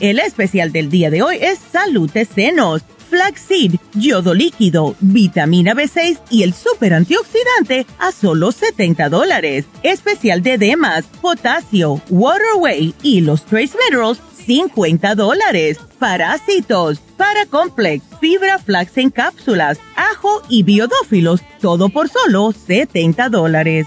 El especial del día de hoy es Salud de Senos, Flaxseed, Yodo Líquido, Vitamina B6 y el Super Antioxidante a solo 70 dólares. Especial de Demas, Potasio, Waterway y los Trace Minerals 50 dólares. Parásitos, Paracomplex, Fibra Flax en cápsulas, ajo y biodófilos, todo por solo 70 dólares.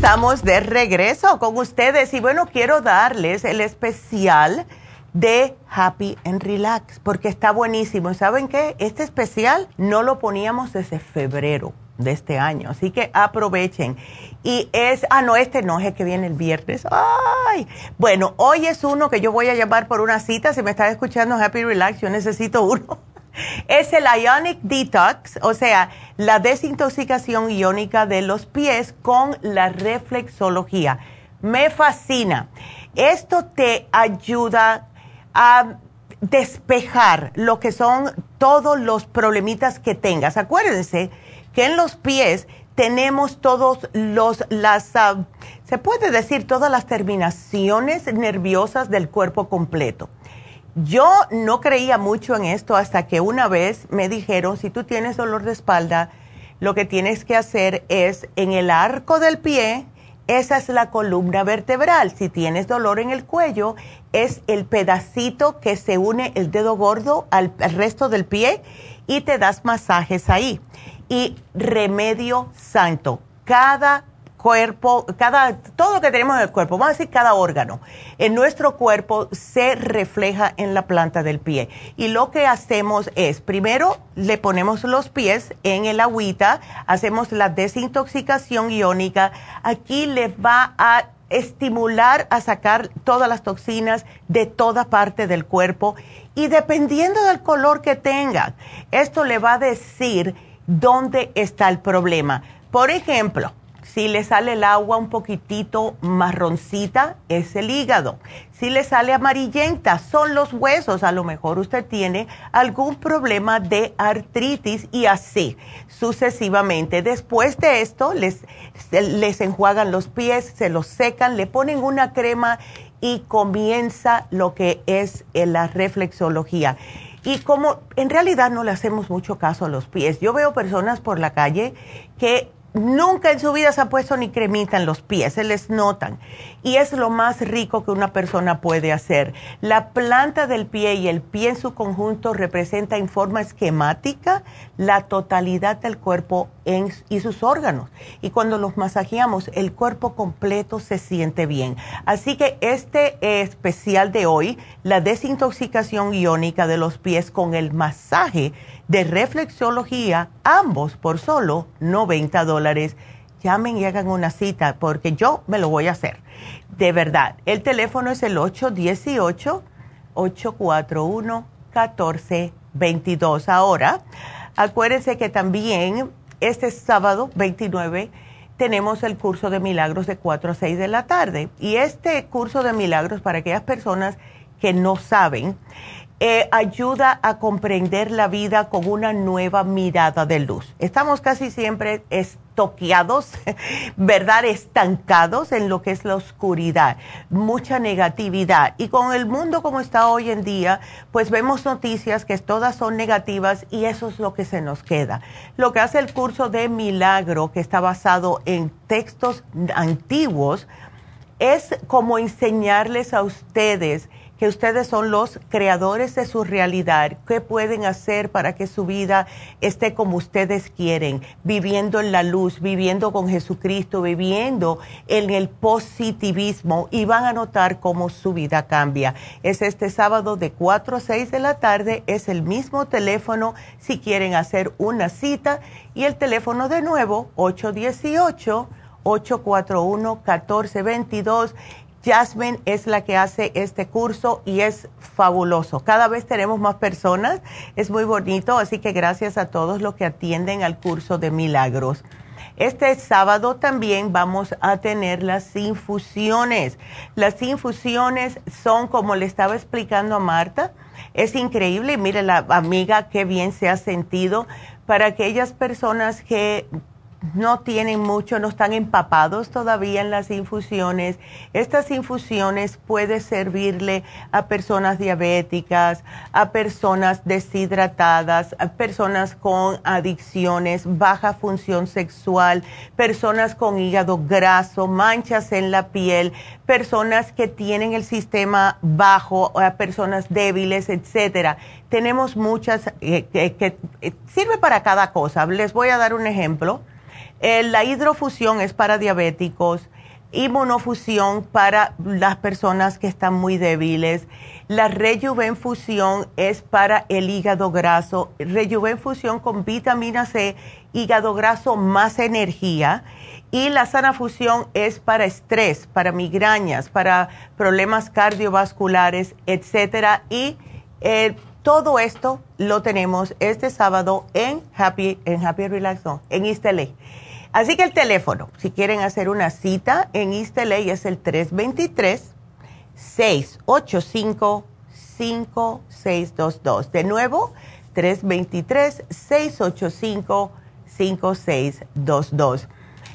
Estamos de regreso con ustedes y bueno, quiero darles el especial de Happy and Relax, porque está buenísimo. ¿Saben qué? Este especial no lo poníamos desde febrero de este año, así que aprovechen. Y es, ah, no, este no es que viene el viernes. Ay, bueno, hoy es uno que yo voy a llamar por una cita. Si me estás escuchando Happy Relax, yo necesito uno. Es el Ionic Detox, o sea, la desintoxicación iónica de los pies con la reflexología. Me fascina. Esto te ayuda a despejar lo que son todos los problemitas que tengas. Acuérdense que en los pies tenemos todos los, las, ah, se puede decir, todas las terminaciones nerviosas del cuerpo completo. Yo no creía mucho en esto hasta que una vez me dijeron, si tú tienes dolor de espalda, lo que tienes que hacer es en el arco del pie, esa es la columna vertebral. Si tienes dolor en el cuello, es el pedacito que se une el dedo gordo al, resto del pie y te das masajes ahí. Y remedio santo. Cada cuerpo, cada, todo lo que tenemos en el cuerpo, vamos a decir cada órgano, en nuestro cuerpo se refleja en la planta del pie. Y lo que hacemos es, primero le ponemos los pies en el agüita, hacemos la desintoxicación iónica, aquí le va a estimular a sacar todas las toxinas de toda parte del cuerpo y dependiendo del color que tenga, esto le va a decir dónde está el problema. Por ejemplo, si le sale el agua un poquitito marroncita, es el hígado. Si le sale amarillenta, son los huesos. A lo mejor usted tiene algún problema de artritis y así sucesivamente. Después de esto, les, les enjuagan los pies, se los secan, le ponen una crema y comienza lo que es la reflexología. Y como en realidad no le hacemos mucho caso a los pies, yo veo personas por la calle que Nunca en su vida se ha puesto ni cremita en los pies, se les notan. Y es lo más rico que una persona puede hacer. La planta del pie y el pie en su conjunto representa en forma esquemática la totalidad del cuerpo y sus órganos. Y cuando los masajeamos, el cuerpo completo se siente bien. Así que este especial de hoy, la desintoxicación iónica de los pies con el masaje, de reflexología, ambos por solo 90 dólares. Llamen y hagan una cita porque yo me lo voy a hacer. De verdad, el teléfono es el 818-841-1422. Ahora, acuérdense que también este sábado 29 tenemos el curso de milagros de 4 a 6 de la tarde. Y este curso de milagros, para aquellas personas que no saben, eh, ayuda a comprender la vida con una nueva mirada de luz. Estamos casi siempre estoqueados, ¿verdad? Estancados en lo que es la oscuridad, mucha negatividad. Y con el mundo como está hoy en día, pues vemos noticias que todas son negativas y eso es lo que se nos queda. Lo que hace el curso de milagro, que está basado en textos antiguos, es como enseñarles a ustedes que ustedes son los creadores de su realidad, qué pueden hacer para que su vida esté como ustedes quieren, viviendo en la luz, viviendo con Jesucristo, viviendo en el positivismo. Y van a notar cómo su vida cambia. Es este sábado de 4 a 6 de la tarde, es el mismo teléfono si quieren hacer una cita. Y el teléfono de nuevo 818 841 1422 Jasmine es la que hace este curso y es fabuloso. Cada vez tenemos más personas, es muy bonito, así que gracias a todos los que atienden al curso de milagros. Este sábado también vamos a tener las infusiones. Las infusiones son, como le estaba explicando a Marta, es increíble. Mire la amiga qué bien se ha sentido para aquellas personas que no tienen mucho, no están empapados todavía en las infusiones. Estas infusiones pueden servirle a personas diabéticas, a personas deshidratadas, a personas con adicciones, baja función sexual, personas con hígado graso, manchas en la piel, personas que tienen el sistema bajo, a personas débiles, etcétera. Tenemos muchas eh, que, que eh, sirve para cada cosa. Les voy a dar un ejemplo eh, la hidrofusión es para diabéticos, inmunofusión para las personas que están muy débiles. La rejuvenfusión es para el hígado graso. Rejuvenfusión con vitamina C, hígado graso más energía. Y la sana fusión es para estrés, para migrañas, para problemas cardiovasculares, etcétera. Y eh, todo esto lo tenemos este sábado en Happy, en Happy Relax, en East Así que el teléfono, si quieren hacer una cita en East es el 323-685-5622. De nuevo, 323-685-5622.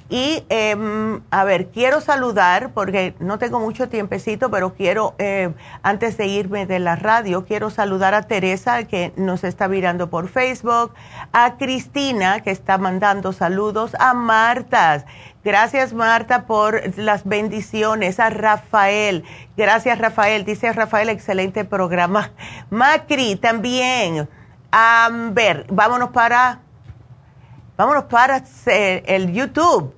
Y em, a ver, quiero saludar, porque no tengo mucho tiempecito, pero quiero, eh, antes de irme de la radio, quiero saludar a Teresa, que nos está mirando por Facebook, a Cristina, que está mandando saludos, a Marta. Gracias, Marta, por las bendiciones. A Rafael. Gracias, Rafael. Dice Rafael, excelente programa. Macri, también. A ver, vámonos para Vámonos para el YouTube.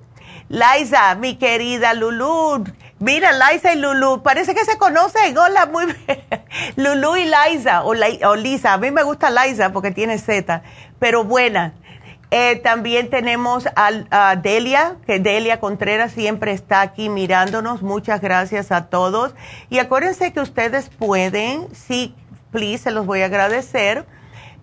Liza, mi querida Lulu. Mira, Liza y Lulu, parece que se conocen. Hola, muy bien. Lulu y Liza, o, Lisa. A mí me gusta Liza porque tiene Z, pero buena. Eh, también tenemos a, Delia, que Delia Contreras siempre está aquí mirándonos. Muchas gracias a todos. Y acuérdense que ustedes pueden, sí, please, se los voy a agradecer.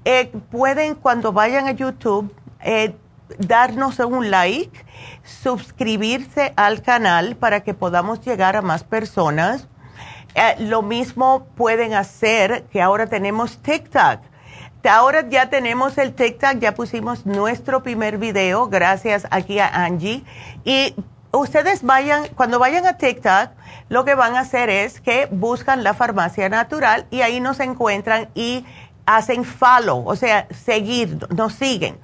Eh, pueden, cuando vayan a YouTube, eh, darnos un like, suscribirse al canal para que podamos llegar a más personas. Eh, lo mismo pueden hacer que ahora tenemos TikTok. Ahora ya tenemos el TikTok, ya pusimos nuestro primer video, gracias aquí a Angie. Y ustedes vayan, cuando vayan a TikTok, lo que van a hacer es que buscan la farmacia natural y ahí nos encuentran y hacen follow, o sea, seguir, nos siguen.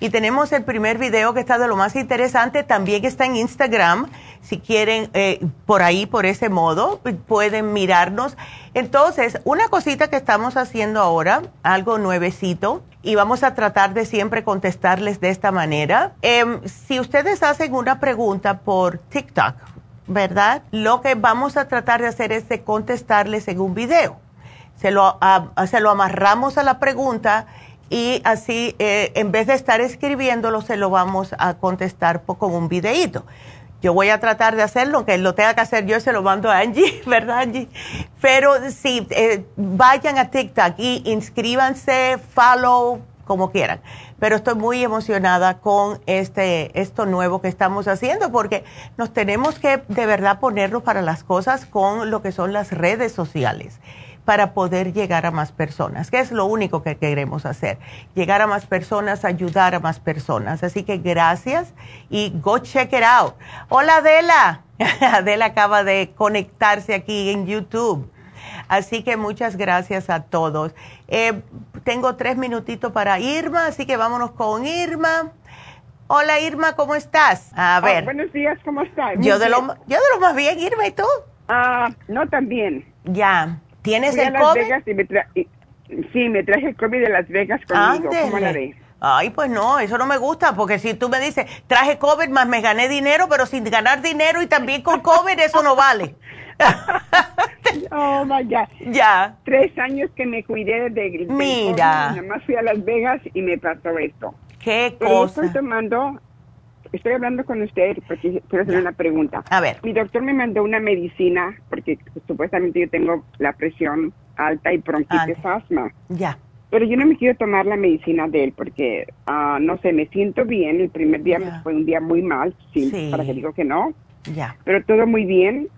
Y tenemos el primer video que está de lo más interesante, también está en Instagram. Si quieren, eh, por ahí, por ese modo, pueden mirarnos. Entonces, una cosita que estamos haciendo ahora, algo nuevecito, y vamos a tratar de siempre contestarles de esta manera. Em, si ustedes hacen una pregunta por TikTok, ¿verdad? Lo que vamos a tratar de hacer es de contestarles en un video. Se lo, se lo amarramos a la pregunta y así eh, en vez de estar escribiéndolo se lo vamos a contestar con un videíto. Yo voy a tratar de hacerlo, aunque lo tenga que hacer yo se lo mando a Angie, ¿verdad Angie? Pero sí, eh, vayan a TikTok y inscríbanse, follow, como quieran. Pero estoy muy emocionada con este, esto nuevo que estamos haciendo porque nos tenemos que de verdad ponernos para las cosas con lo que son las redes sociales para poder llegar a más personas, que es lo único que queremos hacer, llegar a más personas, ayudar a más personas. Así que gracias y go check it out. Hola Adela, Adela acaba de conectarse aquí en YouTube. Así que muchas gracias a todos. Eh, tengo tres minutitos para Irma, así que vámonos con Irma. Hola Irma, ¿cómo estás? A ver. buenos días, ¿cómo estás? Yo de, lo, yo de lo más bien, Irma, ¿y tú? Ah, no tan bien. Ya. ¿Tienes el a Las Vegas y me sí, me traje el COVID de Las Vegas conmigo. ¿Cómo la ves? Ay, pues no, eso no me gusta, porque si tú me dices, traje COVID más me gané dinero, pero sin ganar dinero y también con COVID, eso no vale. oh my God. Ya. Tres años que me cuidé de. Mira. Nada más fui a Las Vegas y me pasó esto. Qué cosa. estoy tomando estoy hablando con usted porque quiero hacer una pregunta. A ver. Mi doctor me mandó una medicina porque supuestamente yo tengo la presión alta y bronquitis asma. Ya. Pero yo no me quiero tomar la medicina de él porque, uh, no sé, me siento bien. El primer día fue un día muy mal, sí, para que digo que no. Ya. Pero todo muy bien.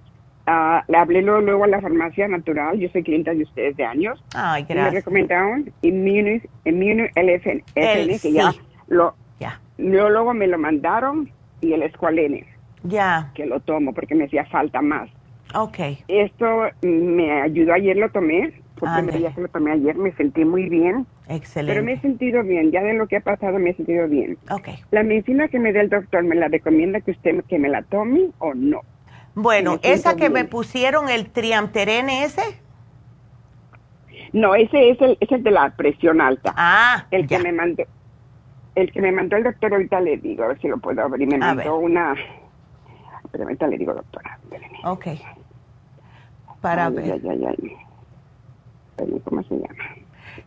Uh, le hablé luego, a la farmacia natural. Yo soy clienta de ustedes de años. Ay, gracias. me recomendaron Immune, Immune LFN, que ya lo, luego me lo mandaron y el escualene. Ya. Que lo tomo porque me hacía falta más. Ok. Esto me ayudó ayer, lo tomé, porque me ya que lo tomé ayer, me sentí muy bien. Excelente. Pero me he sentido bien, ya de lo que ha pasado me he sentido bien. Ok. La medicina que me da el doctor, ¿me la recomienda que usted que me la tome o no? Bueno, esa que me pusieron, el triamterene ese. No, ese es el, es el de la presión alta. Ah, el que me mandó el que me mandó el doctor ahorita le digo, a ver si lo puedo abrir, me mandó una, pero ahorita le digo, doctora. Ok. Para ver. Ay. ¿Cómo se llama?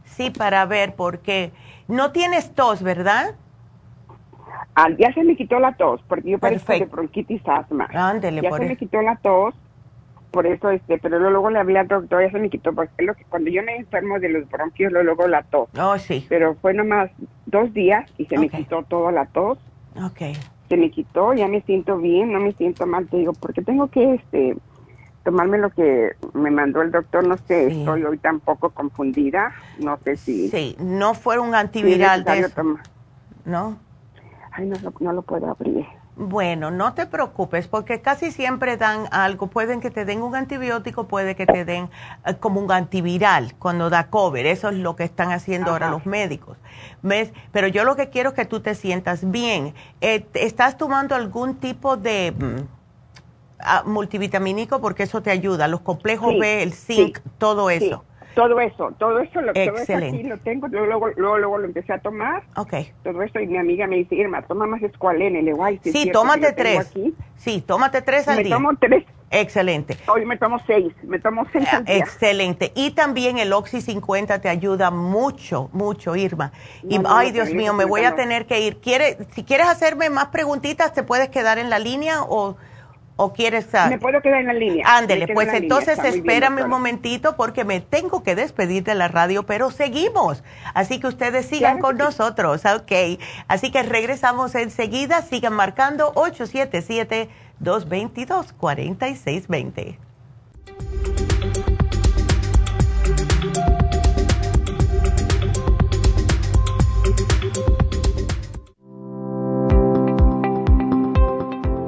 Sí, para ver, porque no tienes tos, ¿verdad? Al ya se me quitó la tos, porque yo padezco de bronquitis asma. Ándele, ya se me quitó la tos, por eso, este, pero luego le hablé al doctor, ya se me quitó, porque lo que, cuando yo me enfermo de los bronquios, luego la tos. Oh, sí. Pero fue nomás dos días y se me quitó toda la tos. Ok. Se me quitó, ya me siento bien, no me siento mal, te digo, porque tengo que, este, tomarme lo que me mandó el doctor, no sé, estoy hoy tan poco confundida, no sé si... Sí, no fue un antiviral de ¿No? Ay, no, no lo puedo abrir. Bueno, no te preocupes porque casi siempre dan algo. Pueden que te den un antibiótico, puede que te den eh, como un antiviral cuando da cover. Eso es lo que están haciendo ahora los médicos. ¿Ves? Pero yo lo que quiero es que tú te sientas bien. Eh, ¿Estás tomando algún tipo de mm, multivitamínico? Porque eso te ayuda. Los complejos B, el zinc, todo eso. Todo eso, todo eso, lo, todo eso aquí lo tengo, luego, luego, luego, lo empecé a tomar. Ok. Todo eso y mi amiga me dice, Irma, toma más escualene. Le digo, sí, tómate tres. Sí, tómate tres al me día. Me tomo tres. Excelente. Hoy me tomo seis, me tomo seis al día. Excelente. Y también el Oxy 50 te ayuda mucho, mucho, Irma. y, ay, Dios mío, me voy a tener que ir. ¿Quiere, si quieres hacerme más preguntitas, te puedes quedar en la línea o o quieres... Me puedo quedar en la línea. Ándele, pues entonces espérame un momentito porque me tengo que despedir de la radio, pero seguimos. Así que ustedes sigan con nosotros, ok. Así que regresamos enseguida, sigan marcando 877-222-4620.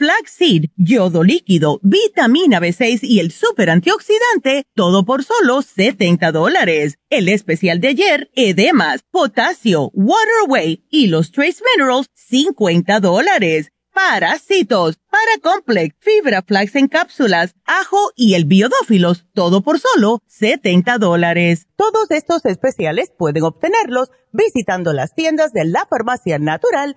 Flaxseed, Yodo Líquido, Vitamina B6 y el Super Antioxidante, todo por solo 70 dólares. El especial de ayer, Edemas, Potasio, Waterway y los Trace Minerals, 50 dólares parásitos, Paracomplex, Fibra Flax en cápsulas, ajo y el biodófilos, todo por solo 70 dólares. Todos estos especiales pueden obtenerlos visitando las tiendas de la farmacia natural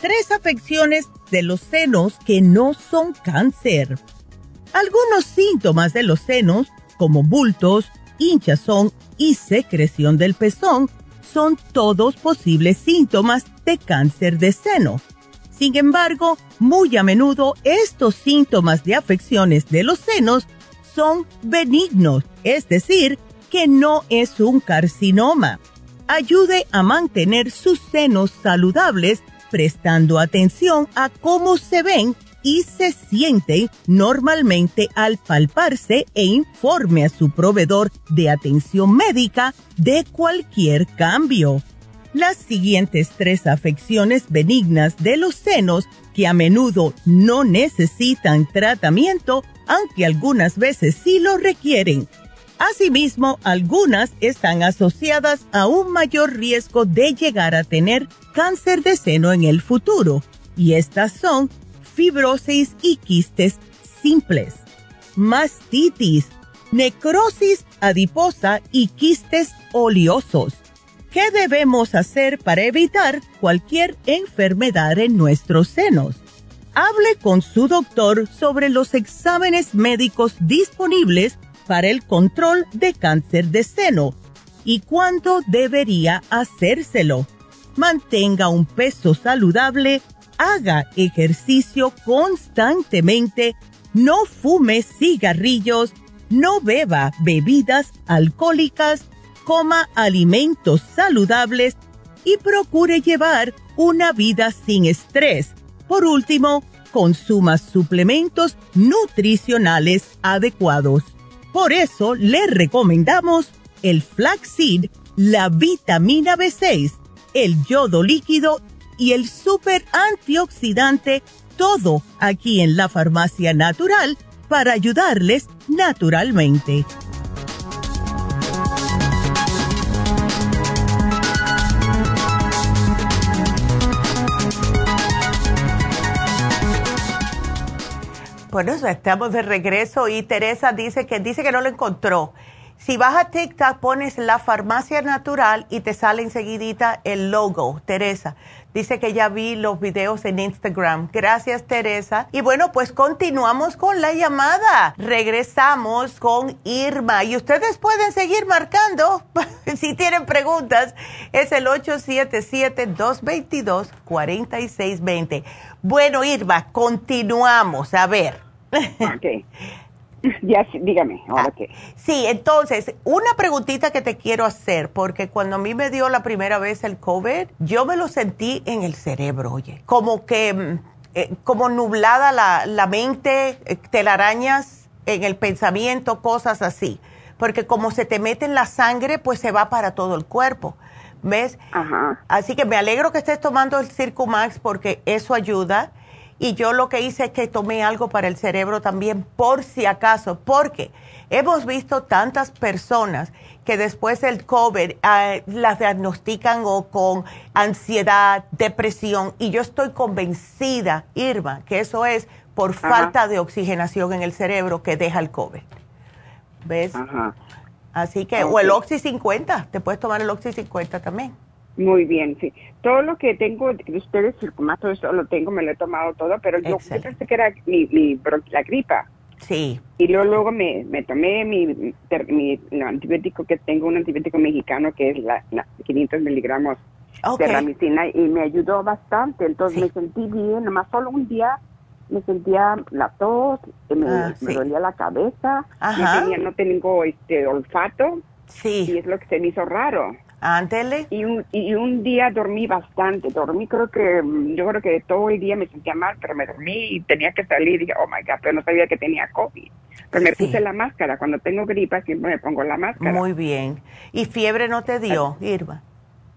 Tres afecciones de los senos que no son cáncer. Algunos síntomas de los senos, como bultos, hinchazón y secreción del pezón, son todos posibles síntomas de cáncer de seno. Sin embargo, muy a menudo estos síntomas de afecciones de los senos son benignos, es decir, que no es un carcinoma. Ayude a mantener sus senos saludables prestando atención a cómo se ven y se sienten normalmente al palparse e informe a su proveedor de atención médica de cualquier cambio. Las siguientes tres afecciones benignas de los senos que a menudo no necesitan tratamiento, aunque algunas veces sí lo requieren. Asimismo, algunas están asociadas a un mayor riesgo de llegar a tener cáncer de seno en el futuro, y estas son fibrosis y quistes simples, mastitis, necrosis adiposa y quistes oleosos. ¿Qué debemos hacer para evitar cualquier enfermedad en nuestros senos? Hable con su doctor sobre los exámenes médicos disponibles para el control de cáncer de seno y cuándo debería hacérselo. Mantenga un peso saludable haga ejercicio constantemente, no fume cigarrillos, no beba bebidas alcohólicas, coma alimentos saludables y procure llevar una vida sin estrés. Por último, consuma suplementos nutricionales adecuados. Por eso le recomendamos el flaxseed, la vitamina B6, el yodo líquido y el super antioxidante, todo aquí en la farmacia natural para ayudarles naturalmente. Bueno, estamos de regreso y Teresa dice que dice que no lo encontró. Si vas a TikTok, pones la farmacia natural y te sale enseguidita el logo, Teresa. Dice que ya vi los videos en Instagram. Gracias, Teresa. Y bueno, pues continuamos con la llamada. Regresamos con Irma. Y ustedes pueden seguir marcando si tienen preguntas. Es el 877-222-4620. Bueno, Irma, continuamos. A ver. Ok. Ya, dígame, ahora qué. Sí, entonces, una preguntita que te quiero hacer, porque cuando a mí me dio la primera vez el COVID, yo me lo sentí en el cerebro, oye, como que, mm, eh, como nublada la, la mente, eh, telarañas en el pensamiento, cosas así, porque como se te mete en la sangre, pues se va para todo el cuerpo. ¿Ves? Ajá. Así que me alegro que estés tomando el Circumax porque eso ayuda y yo lo que hice es que tomé algo para el cerebro también por si acaso, porque hemos visto tantas personas que después del COVID ah, las diagnostican o con ansiedad, depresión, y yo estoy convencida, Irma, que eso es por falta de oxigenación en el cerebro que deja el COVID. ¿Ves? Ajá. Así que, o el Oxy 50, te puedes tomar el Oxy 50 también. Muy bien, sí. Todo lo que tengo de ustedes, todo eso lo tengo, me lo he tomado todo, pero yo, pensé que era mi, mi, la gripa. Sí. Y luego, luego me, me tomé mi, mi antibiótico que tengo, un antibiótico mexicano que es la, 500 miligramos de ramicina y me ayudó bastante. Entonces me sentí bien, nomás solo un día me sentía la tos, me, ah, me dolía la cabeza, tenía, no tengo este olfato. Sí. Y es lo que se me hizo raro. Ándele. Y un, y un día dormí bastante, dormí creo que, yo creo que todo el día me sentía mal, pero me dormí y tenía que salir y dije, oh my God, pero no sabía que tenía COVID. Pero me puse la máscara, cuando tengo gripa siempre me pongo la máscara. Muy bien. ¿Y fiebre no te dio, Irma?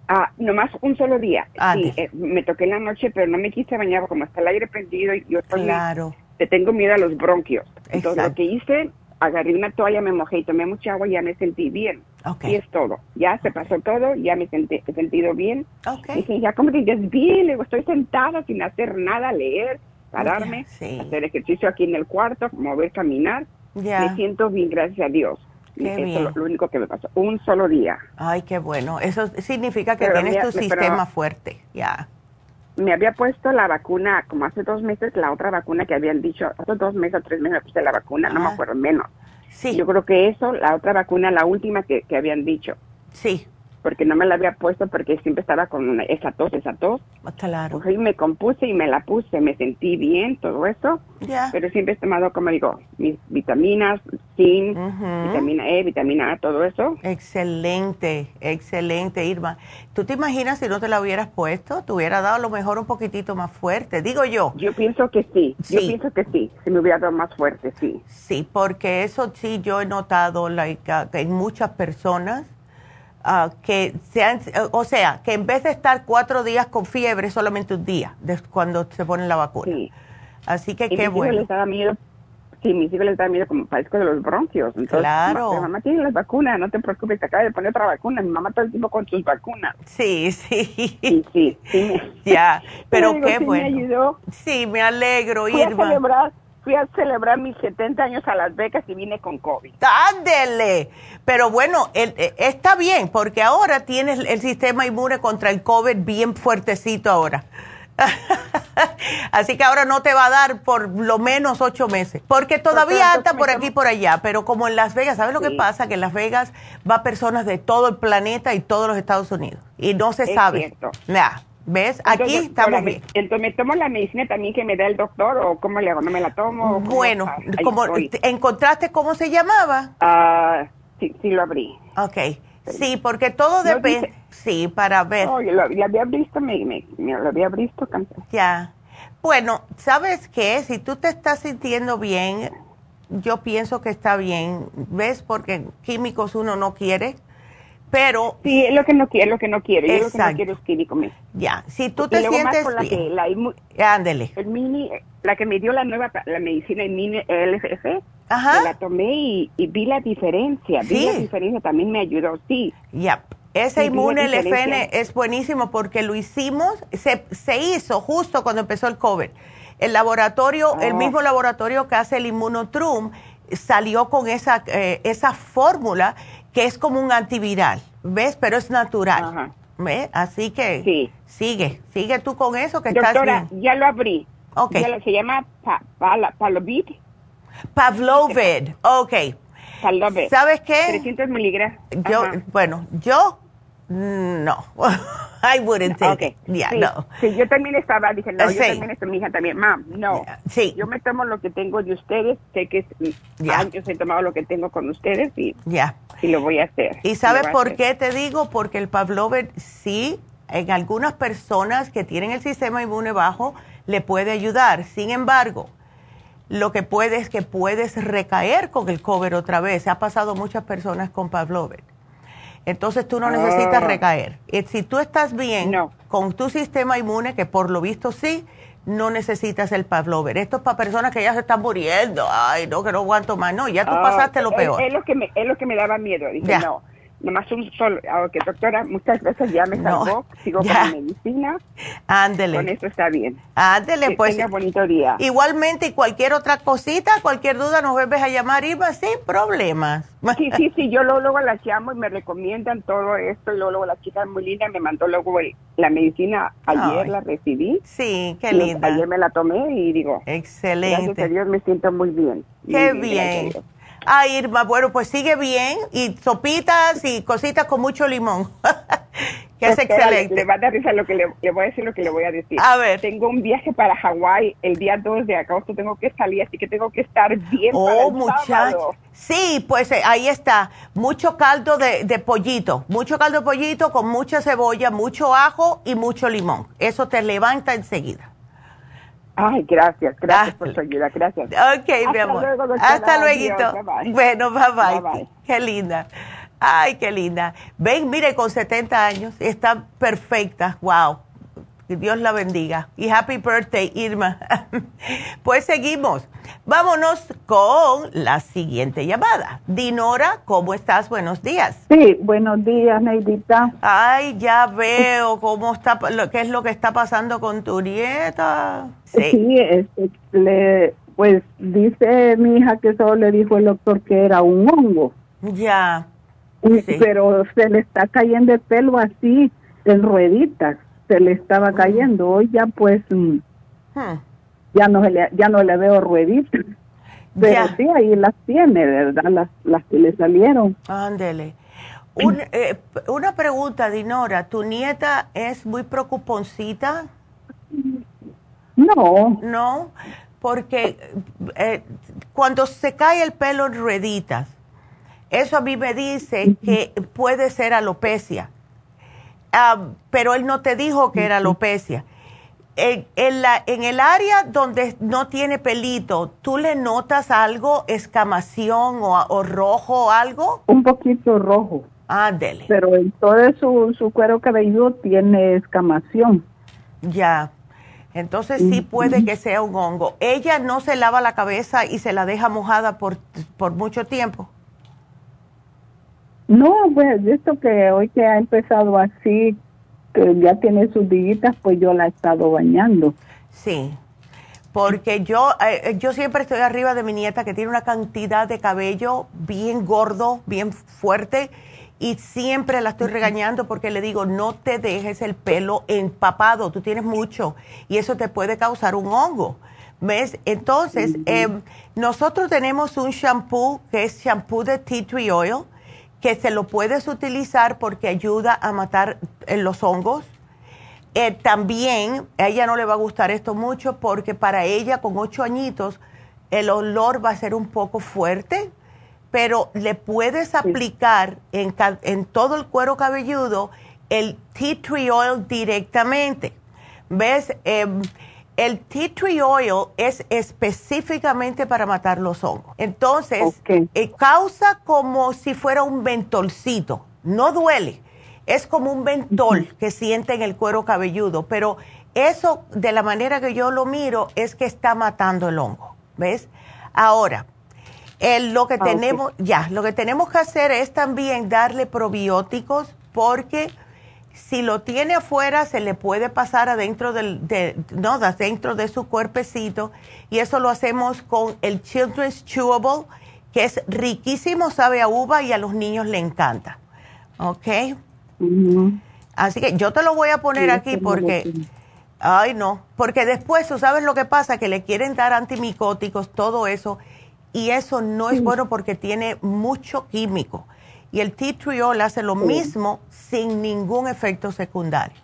Ah, nomás un solo día. sí, eh, me toqué la noche, pero no me quise bañar como está el aire prendido y yo estoy... Claro. Te tengo miedo a los bronquios. Entonces lo que hice, agarré una toalla, me mojé y tomé mucha agua y ya me sentí bien. Y es todo. Ya se pasó todo, ya me sentí, he sentido bien. Okay. Dije, ya como que ya es bien, estoy sentada sin hacer nada, leer, pararme, hacer ejercicio aquí en el cuarto, mover, caminar. Me siento bien, gracias a Dios. Eso es lo, único que me pasó. Un solo día. Ay, qué bueno. Eso significa que tienes tu sistema fuerte. Ya. Me había puesto la vacuna como hace dos meses, la otra vacuna que habían dicho, hace dos meses o tres meses me puse la vacuna, no me acuerdo menos. Sí. Yo creo que eso, la otra vacuna, la última que, habían dicho. Sí. Porque no me la había puesto porque siempre estaba con esa tos, esa tos. Ah, claro. Pues me compuse y me la puse, me sentí bien, todo eso. Pero siempre he tomado, como digo, mis vitaminas, zinc, vitamina E, vitamina A, todo eso. Excelente, excelente, Irma. ¿Tú te imaginas si no te la hubieras puesto? Te hubiera dado a lo mejor un poquitito más fuerte, digo yo. Yo pienso que sí, yo pienso que sí, se me hubiera dado más fuerte, sí. Sí, porque eso sí yo he notado like, ah, en muchas personas ah, que se han, eh, o sea, que en vez de estar cuatro días con fiebre, solamente un día cuando se ponen la vacuna. Sí. Así que Y qué mis hijos bueno. les daba miedo, sí, mis hijos les daba miedo como padezco de los bronquios. Entonces, Claro. Mi mamá tiene las vacunas, no te preocupes, te acaba de poner otra vacuna. Mi mamá todo el tiempo con sus vacunas. Sí, sí. Sí, sí, sí. me- Ya, pero Digo, qué sí me bueno. ayudó. Sí, me alegro, Fui a Irma. celebrar, fui a celebrar mis 70 años a Las Vegas y vine con COVID. Ándele. Pero bueno, el- eh, está bien, porque ahora tienes el sistema inmune contra el COVID bien fuertecito ahora. Así que ahora no te va a dar por lo menos ocho meses. Porque todavía anda por aquí y por allá, pero como en Las Vegas, ¿sabes lo que pasa? Que en Las Vegas va personas de todo el planeta y todos los Estados Unidos. Y no se Es sabe. cierto. Ya, ¿ves? Aquí Entonces, estamos bien. Entonces, ¿me tomo la medicina también que me da el doctor o cómo le hago? ¿No me la tomo? ¿Cómo Bueno, como encontraste cómo se llamaba. Ah, sí, sí lo abrí. Ok. Sí, porque todo No depende. dice- Sí, para ver. No, yo lo, lo había visto, me, me, me lo había visto. Ya. Bueno, ¿sabes qué? Si tú te estás sintiendo bien, yo pienso que está bien. ¿Ves? Porque químicos uno no quiere. Pero, Sí, es lo que no quiero, es lo que no quiero. Yo lo que no quiero es químico. ya, si tú Y te luego más sientes con la que, la, ándele. el mini, la que me dio la nueva, la medicina el mini LFF, Ajá. la tomé y, y vi la diferencia. Vi Sí. la diferencia, también me ayudó, sí. Ya, ese Sí, vi la inmune LFN es buenísimo porque lo hicimos, se, se hizo justo cuando empezó el COVID. El laboratorio, el Oh. mismo laboratorio que hace el Immunotrum, salió con esa, eh, esa fórmula que es como un antiviral, ¿ves? Pero es natural. Ajá. ¿Ves? Así que Sí. sigue, sigue tú con eso que estás Doctora, bien. ya lo abrí. Ok. Ya lo- se llama pa, pala- Palovit. Pavlovid, ok. Palovit. ¿Sabes qué? 300 miligramos. Yo, bueno, yo no. I wouldn't take Ok. it. Yeah, sí, no. sí, yo también estaba, dije, no, Eh, yo sí. también estoy, mi hija también, mam, no. Sí. Yo me tomo lo que tengo de ustedes, sé que es, Ya. años he tomado lo que tengo con ustedes y, Ya. y lo voy a hacer. ¿Y sabes por qué te digo? Porque el Pavlovid sí, en algunas personas que tienen el sistema inmune bajo, le puede ayudar. Sin embargo, lo que puede es que puedes recaer con el cover otra vez. Ha pasado muchas personas con Pavlovid. Entonces tú no necesitas Ah. recaer. Y si tú estás bien No. con tu sistema inmune, que por lo visto sí, no necesitas el Pavlovid. Esto es para personas que ya se están muriendo. Ay, no, que no aguanto más. No, ya tú Ah, pasaste lo es- peor. Es, lo que me, es lo que me daba miedo. Dije, Ya. no, nomás un solo. Ah, Ok, doctora, muchas gracias, ya me No, salvó. Sigo ya. con mi medicina. Ándele. Con esto está bien. Ándele, Que pues. tenga bonito día. Igualmente, y cualquier otra cosita, cualquier duda, nos vuelves a llamar, Irma, sin problemas. Sí, sí, sí, yo luego, luego las llamo y me recomiendan todo esto y luego, luego la chica muy linda me mandó luego el- la medicina, ayer Ay. la recibí. Sí, qué y linda. Ayer me la tomé y digo, gracias a Excelente. Dios me siento muy bien. Qué a bien. Ah, Irma, bueno, pues sigue bien y sopitas y cositas con mucho limón. que es Doctora, excelente. le va a dar risa lo que le, le voy a decir lo que le voy a decir. A ver. Tengo un viaje para Hawái el día 2 de agosto, tengo que salir, así que tengo que estar bien Oh, el muchacho. sábado. Sí, pues eh, ahí está. Mucho caldo de, de pollito. Mucho caldo de pollito con mucha cebolla, mucho ajo y mucho limón. Eso te levanta enseguida. Ay, gracias, gracias Ah. por su ayuda, gracias. Ok, mi Hasta amor. luego, doctora. Hasta luego. Bueno, bye bye. Bye-bye. Qué linda. Ay, qué linda. Ven, mire, con 70 años, está perfecta. Wow. Que Dios la bendiga. Y happy birthday, Irma. pues seguimos. Vámonos con la siguiente llamada. Dinora, ¿cómo estás? Buenos días. Sí, buenos días, Neidita. Ay, ya veo cómo está, lo- qué es lo que está pasando con tu nieta. Sí. Sí, este, le, pues dice mi hija que solo le dijo el doctor que era un hongo, Ya. Sí. pero se le está cayendo el pelo así, en rueditas, se le estaba cayendo. Hoy ya pues mm, Hmm. ya no le, ya no le veo rueditas, pero Ya. sí ahí las tiene, ¿verdad? Las, las que le salieron. Ándele. eh, una pregunta, Dinora. ¿Tu nieta es muy preocuponcita? No. No, porque eh, cuando se cae el pelo en rueditas, eso a mí me dice que puede ser alopecia. Ah, pero él no te dijo que era alopecia. En, la, en el área donde no tiene pelito, ¿tú le notas algo, escamación o, rojo o algo? Un poquito rojo. Ándele. Pero en todo su, su cuero cabelludo tiene escamación. Ya. Entonces sí puede que sea un hongo. ¿Ella no se lava la cabeza y se la deja mojada por, por mucho tiempo? No, pues esto que hoy que ha empezado así, que ya tiene sus días, pues yo la he estado bañando. Sí, porque yo, eh, yo siempre estoy arriba de mi nieta que tiene una cantidad de cabello bien gordo, bien fuerte, y siempre la estoy regañando porque le digo, no te dejes el pelo empapado, tú tienes mucho, y eso te puede causar un hongo. ¿Ves? Entonces, em, nosotros tenemos un shampoo que es shampoo de tea tree oil que se lo puedes utilizar porque ayuda a matar eh, los hongos. Eh, también, a ella no le va a gustar esto mucho porque para ella con ocho añitos el olor va a ser un poco fuerte, pero le puedes aplicar en, en todo el cuero cabelludo el tea tree oil directamente. ¿Ves? Em, el tea tree oil es específicamente para matar los hongos. Entonces, eh, causa como si fuera un ventolcito. No duele. Es como un ventol que siente en el cuero cabelludo. Pero eso, de la manera que yo lo miro, es que está matando el hongo. ¿Ves? Ahora, lo que ah, tenemos, ya, lo que tenemos que hacer es también darle probióticos porque si lo tiene afuera, se le puede pasar adentro del, de, no, adentro de su cuerpecito. Y eso lo hacemos con el Children's Chewable, que es riquísimo, sabe a uva y a los niños le encanta. ¿Ok? Así que yo te lo voy a poner aquí porque, ay no, porque después tú sabes lo que pasa, que le quieren dar antimicóticos, todo eso, y eso no es bueno porque tiene mucho químico. Y el tea triol hace lo mismo sin ningún efecto secundario.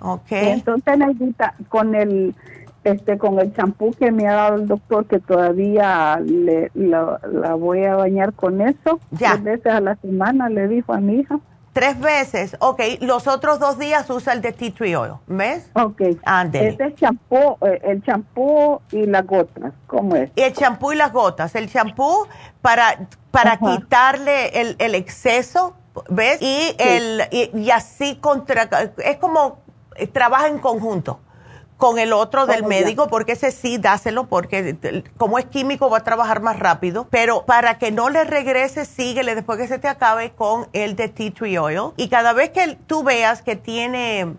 ¿Ok? Entonces, Neidita, con el este con el champú que me ha dado el doctor, que todavía le, la, voy a bañar con eso, ya. tres veces a la semana, le dijo a mi hija. Tres veces, ok. Los otros dos días usa el de tea tree oil, ¿ves? Ok. Este champú, eh, el champú y las gotas, ¿cómo es? El champú y las gotas. El champú para, para quitarle el, el, exceso, ¿ves? Y, el, y, así contra... Es como eh, trabaja en conjunto con el otro del médico, porque ese sí dáselo, porque como es químico va a trabajar más rápido, pero para que no le regrese, síguele después que se te acabe con el de tea tree oil. Y cada vez que tú veas que tiene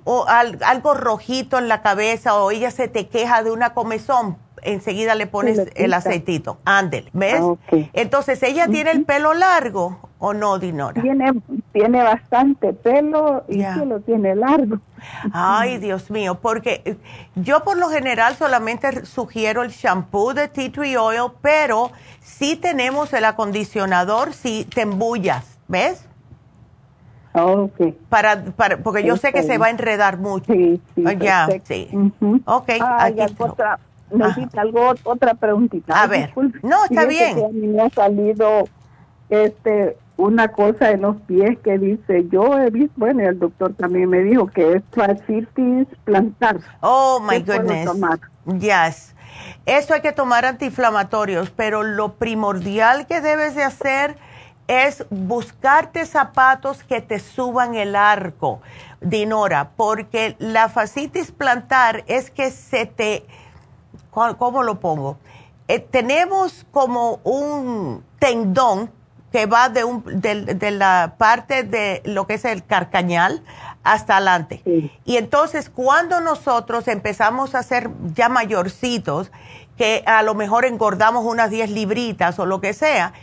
algo rojito en la cabeza o ella se te queja de una comezón, enseguida le pones el aceitito. Ándele, ¿ves? Ah, Entonces, ¿ella tiene el pelo largo o no, Dinora? Tiene, tiene bastante pelo y sí lo tiene largo. Ay, Dios mío, porque yo por lo general solamente sugiero el shampoo de tea tree oil, pero sí tenemos el acondicionador si te embullas, ¿ves? Okay. Para, para, porque yo sé que se va a enredar mucho. Sí, sí. Ya, sí. Ok, aquí otra, necesita algo, otra preguntita. A ver, no, está bien. a mí me ha salido este una cosa en los pies que dice, yo he visto, bueno, el doctor también me dijo que es fascitis plantar. Oh, my goodness. Yes. Eso hay que tomar antiinflamatorios, pero lo primordial que debes de hacer es buscarte zapatos que te suban el arco, Dinora, porque la fascitis plantar es que se te, ¿cómo lo pongo? Eh, tenemos como un tendón que va de, un, de, la parte de lo que es el carcañal hasta adelante. Y entonces cuando nosotros empezamos a ser ya mayorcitos, que a lo mejor engordamos unas 10 libritas o lo que sea,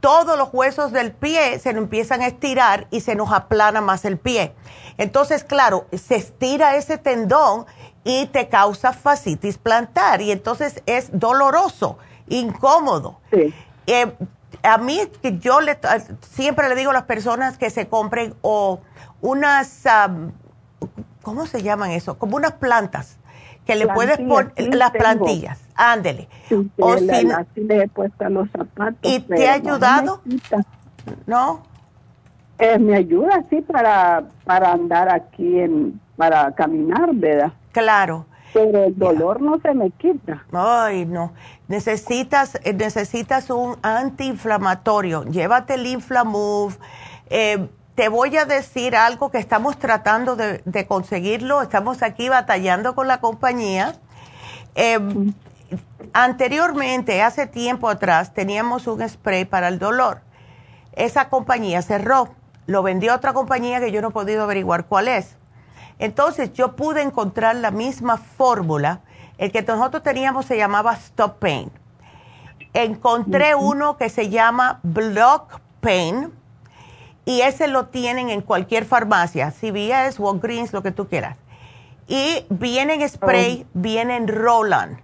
todos los huesos del pie se nos empiezan a estirar y se nos aplana más el pie. Entonces, claro, se estira ese tendón y te causa fascitis plantar y entonces es doloroso, incómodo. Sí. Eh, a mí, yo le, siempre le digo a las personas que se compren o unas, ¿cómo se llaman eso? Como unas plantas que le puedes poner las plantillas, ándele. o si, le he puesto los zapatos. ¿Y te ha ayudado? No. Eh, me ayuda, sí, para, para andar aquí, en, para caminar, ¿verdad? Claro. Pero el dolor no se me quita. Ay, no. Necesitas, eh, necesitas un antiinflamatorio. Llévate el Inflamove. Eh, te voy a decir algo que estamos tratando de, conseguirlo. Estamos aquí batallando con la compañía. Eh, anteriormente, hace tiempo atrás, teníamos un spray para el dolor. Esa compañía cerró. Lo vendió otra compañía que yo no he podido averiguar cuál es. Entonces yo pude encontrar la misma fórmula. El que nosotros teníamos se llamaba Stop Pain. Encontré uno que se llama Block Pain y ese lo tienen en cualquier farmacia, CVS, Walgreens, lo que tú quieras. Y viene en spray, oh. viene en Roland.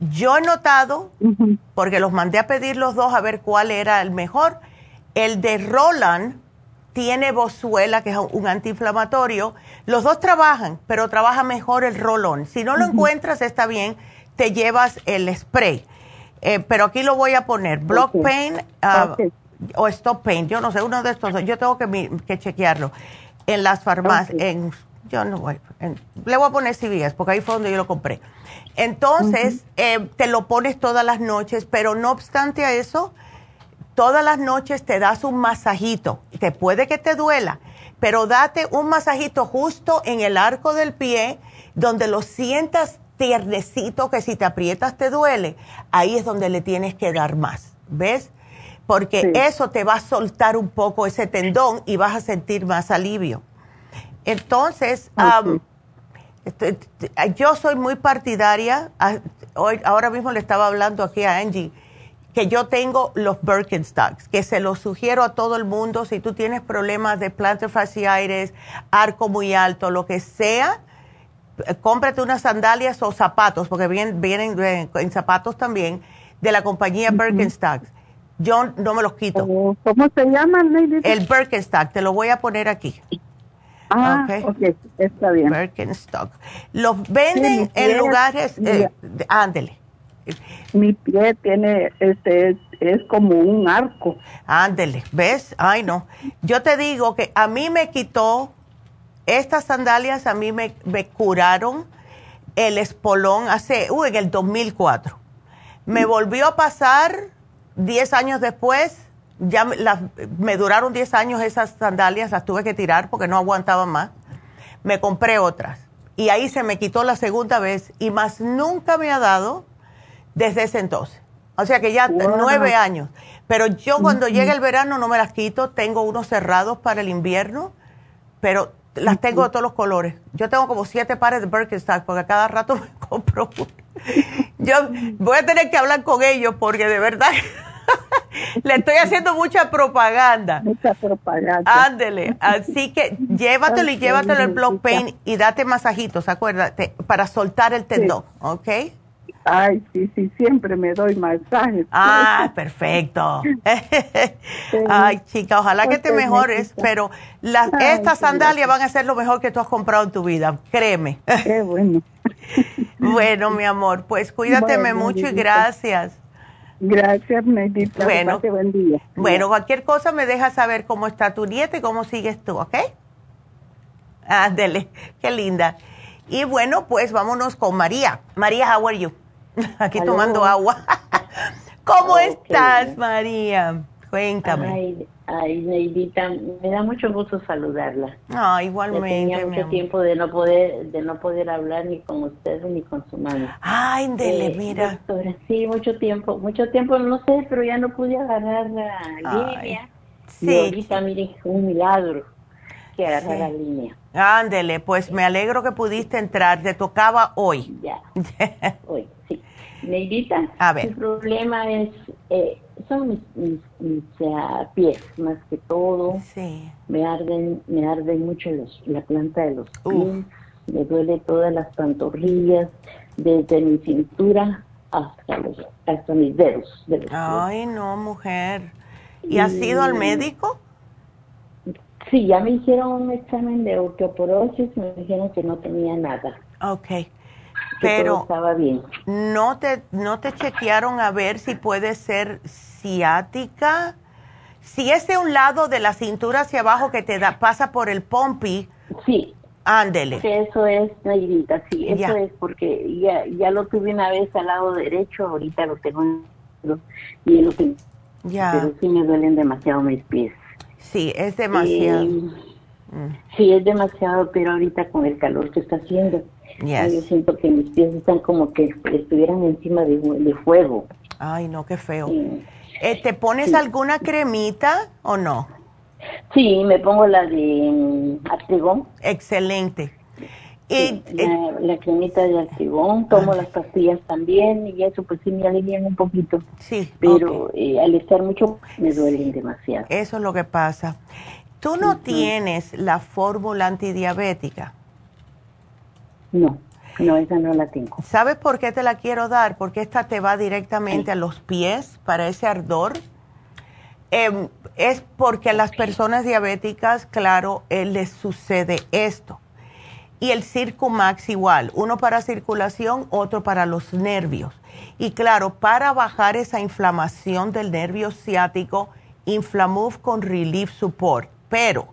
Yo he notado, porque los mandé a pedir los dos a ver cuál era el mejor, el de Roland tiene Bozuela, que es un antiinflamatorio. Los dos trabajan, pero trabaja mejor el rolón. Si no lo encuentras, está bien, te llevas el spray. Eh, pero aquí lo voy a poner, Block Pain ah, o Stop Pain, yo no sé, uno de estos, yo tengo que, chequearlo en las farmacias, yo no voy, le voy a poner CVS porque ahí fue donde yo lo compré. Entonces, eh, te lo pones todas las noches, pero no obstante a eso, todas las noches te das un masajito. Te puede que te duela, pero date un masajito justo en el arco del pie, donde lo sientas tiernecito, que si te aprietas te duele. Ahí es donde le tienes que dar más. ¿Ves? Porque eso te va a soltar un poco ese tendón y vas a sentir más alivio. Entonces, este, yo soy muy partidaria. Hoy, ahora mismo le estaba hablando aquí a Angie que yo tengo los Birkenstocks, que se los sugiero a todo el mundo. Si tú tienes problemas de plantar fasciitis, arco muy alto, lo que sea, cómprate unas sandalias o zapatos, porque vienen, vienen en zapatos también, de la compañía Birkenstocks. Yo no me los quito. Oh, ¿Cómo se llaman, El Birkenstock, te lo voy a poner aquí. Ah, ok, está bien. Birkenstock. Los venden en lugares, eh, ándele mi pie tiene, este, es como un arco. Ándele, ¿ves? Ay, no. Yo te digo que a mí me quitó, estas sandalias a mí me, curaron el espolón hace, uy, en el 2004. Me volvió a pasar 10 años después, ya me duraron 10 años esas sandalias, las tuve que tirar porque no aguantaba más. Me compré otras y ahí se me quitó la segunda vez y más nunca me ha dado desde ese entonces. O sea que ya nueve años. Pero yo cuando llega el verano no me las quito, tengo unos cerrados para el invierno, pero las tengo de todos los colores. Yo tengo como siete pares de Birkenstock porque cada rato me compro Yo voy a tener que hablar con ellos porque de verdad le estoy haciendo mucha propaganda. Mucha propaganda. Ándele. Así que llévatelo y llévatelo el block pain y date masajitos, acuérdate, para soltar el tendón, ¿ok? Ay, sí, sí, siempre me doy masajes. Ah, perfecto. Ay, chica, ojalá que te mejores, pero las, estas sandalias van a ser lo mejor que tú has comprado en tu vida, créeme. Qué bueno. bueno, mi amor, pues cuídateme mucho y gracias. Gracias, Neidita. Bueno, buen día. bueno, cualquier cosa me deja saber cómo está tu nieta y cómo sigues tú, ¿ok? Ándele, qué linda. Y bueno, pues vámonos con María. María, how are you? Aquí tomando agua. ¿Cómo estás, María? Cuéntame. Ay, ay, Neidita, me da mucho gusto saludarla. Ah, igualmente. tenía mucho tiempo de no poder de no poder hablar ni con usted ni con su madre. Ay, dele, eh, mira. sí, mucho tiempo, mucho tiempo, no sé, pero ya no pude agarrar la línea. Sí. Y ahorita, mire, un milagro que agarrar la línea. Ándele, pues me alegro que pudiste entrar. Te tocaba hoy. Ya, hoy. Neidita, a ver. el problema es, eh, son mis, pies más que todo. Sí. Me arden, me arden mucho los, la planta de los pies. Me duele todas las pantorrillas, desde mi cintura hasta, los, hasta mis dedos. Ay, no, mujer. ¿Y, has ido al médico? Sí, ya me hicieron un examen de osteoporosis, me dijeron que no tenía nada. Ok. Pero estaba bien. ¿no te, ¿No te chequearon a ver si puede ser ciática? Si es de un lado de la cintura hacia abajo que te da, pasa por el pompi. Sí. Ándele. Eso es, Nairita, sí, eso es porque ya, ya lo tuve una vez al lado derecho, ahorita lo tengo en y lo tengo. Ya. Pero sí me duelen demasiado mis pies. Sí, es demasiado. Mm. Sí, es demasiado, pero ahorita con el calor que está haciendo, yo siento que mis pies están como que estuvieran encima de, fuego. Ay, no, qué feo. Eh, ¿Te pones alguna cremita o no? Sí, me pongo la de um, artrigón. Excelente. Y, la, cremita de artrigón, tomo las pastillas también y eso pues sí me alivian un poquito. Sí. Pero eh, al estar mucho me duelen demasiado. Eso es lo que pasa. ¿Tú no tienes la fórmula antidiabética? No, no, esa no la tengo. ¿Sabes por qué te la quiero dar? Porque esta te va directamente a los pies para ese ardor. Em, es porque a las personas diabéticas, claro, eh, les sucede esto. Y el Circumax igual, uno para circulación, otro para los nervios. Y claro, para bajar esa inflamación del nervio ciático, Inflamove con Relief Support. Pero,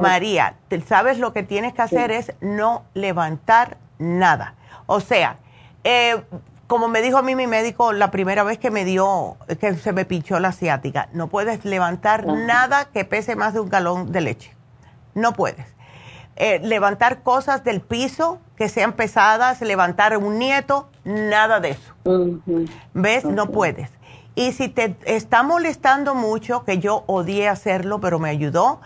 María, ¿sabes lo que tienes que hacer es no levantar nada? O sea, eh, como me dijo a mí mi médico la primera vez que me dio, que se me pinchó la ciática, no puedes levantar nada que pese más de un galón de leche. No puedes. Eh, levantar cosas del piso que sean pesadas, levantar un nieto, nada de eso. ¿Ves? No puedes. Y si te está molestando mucho, que yo odié hacerlo, pero me ayudó,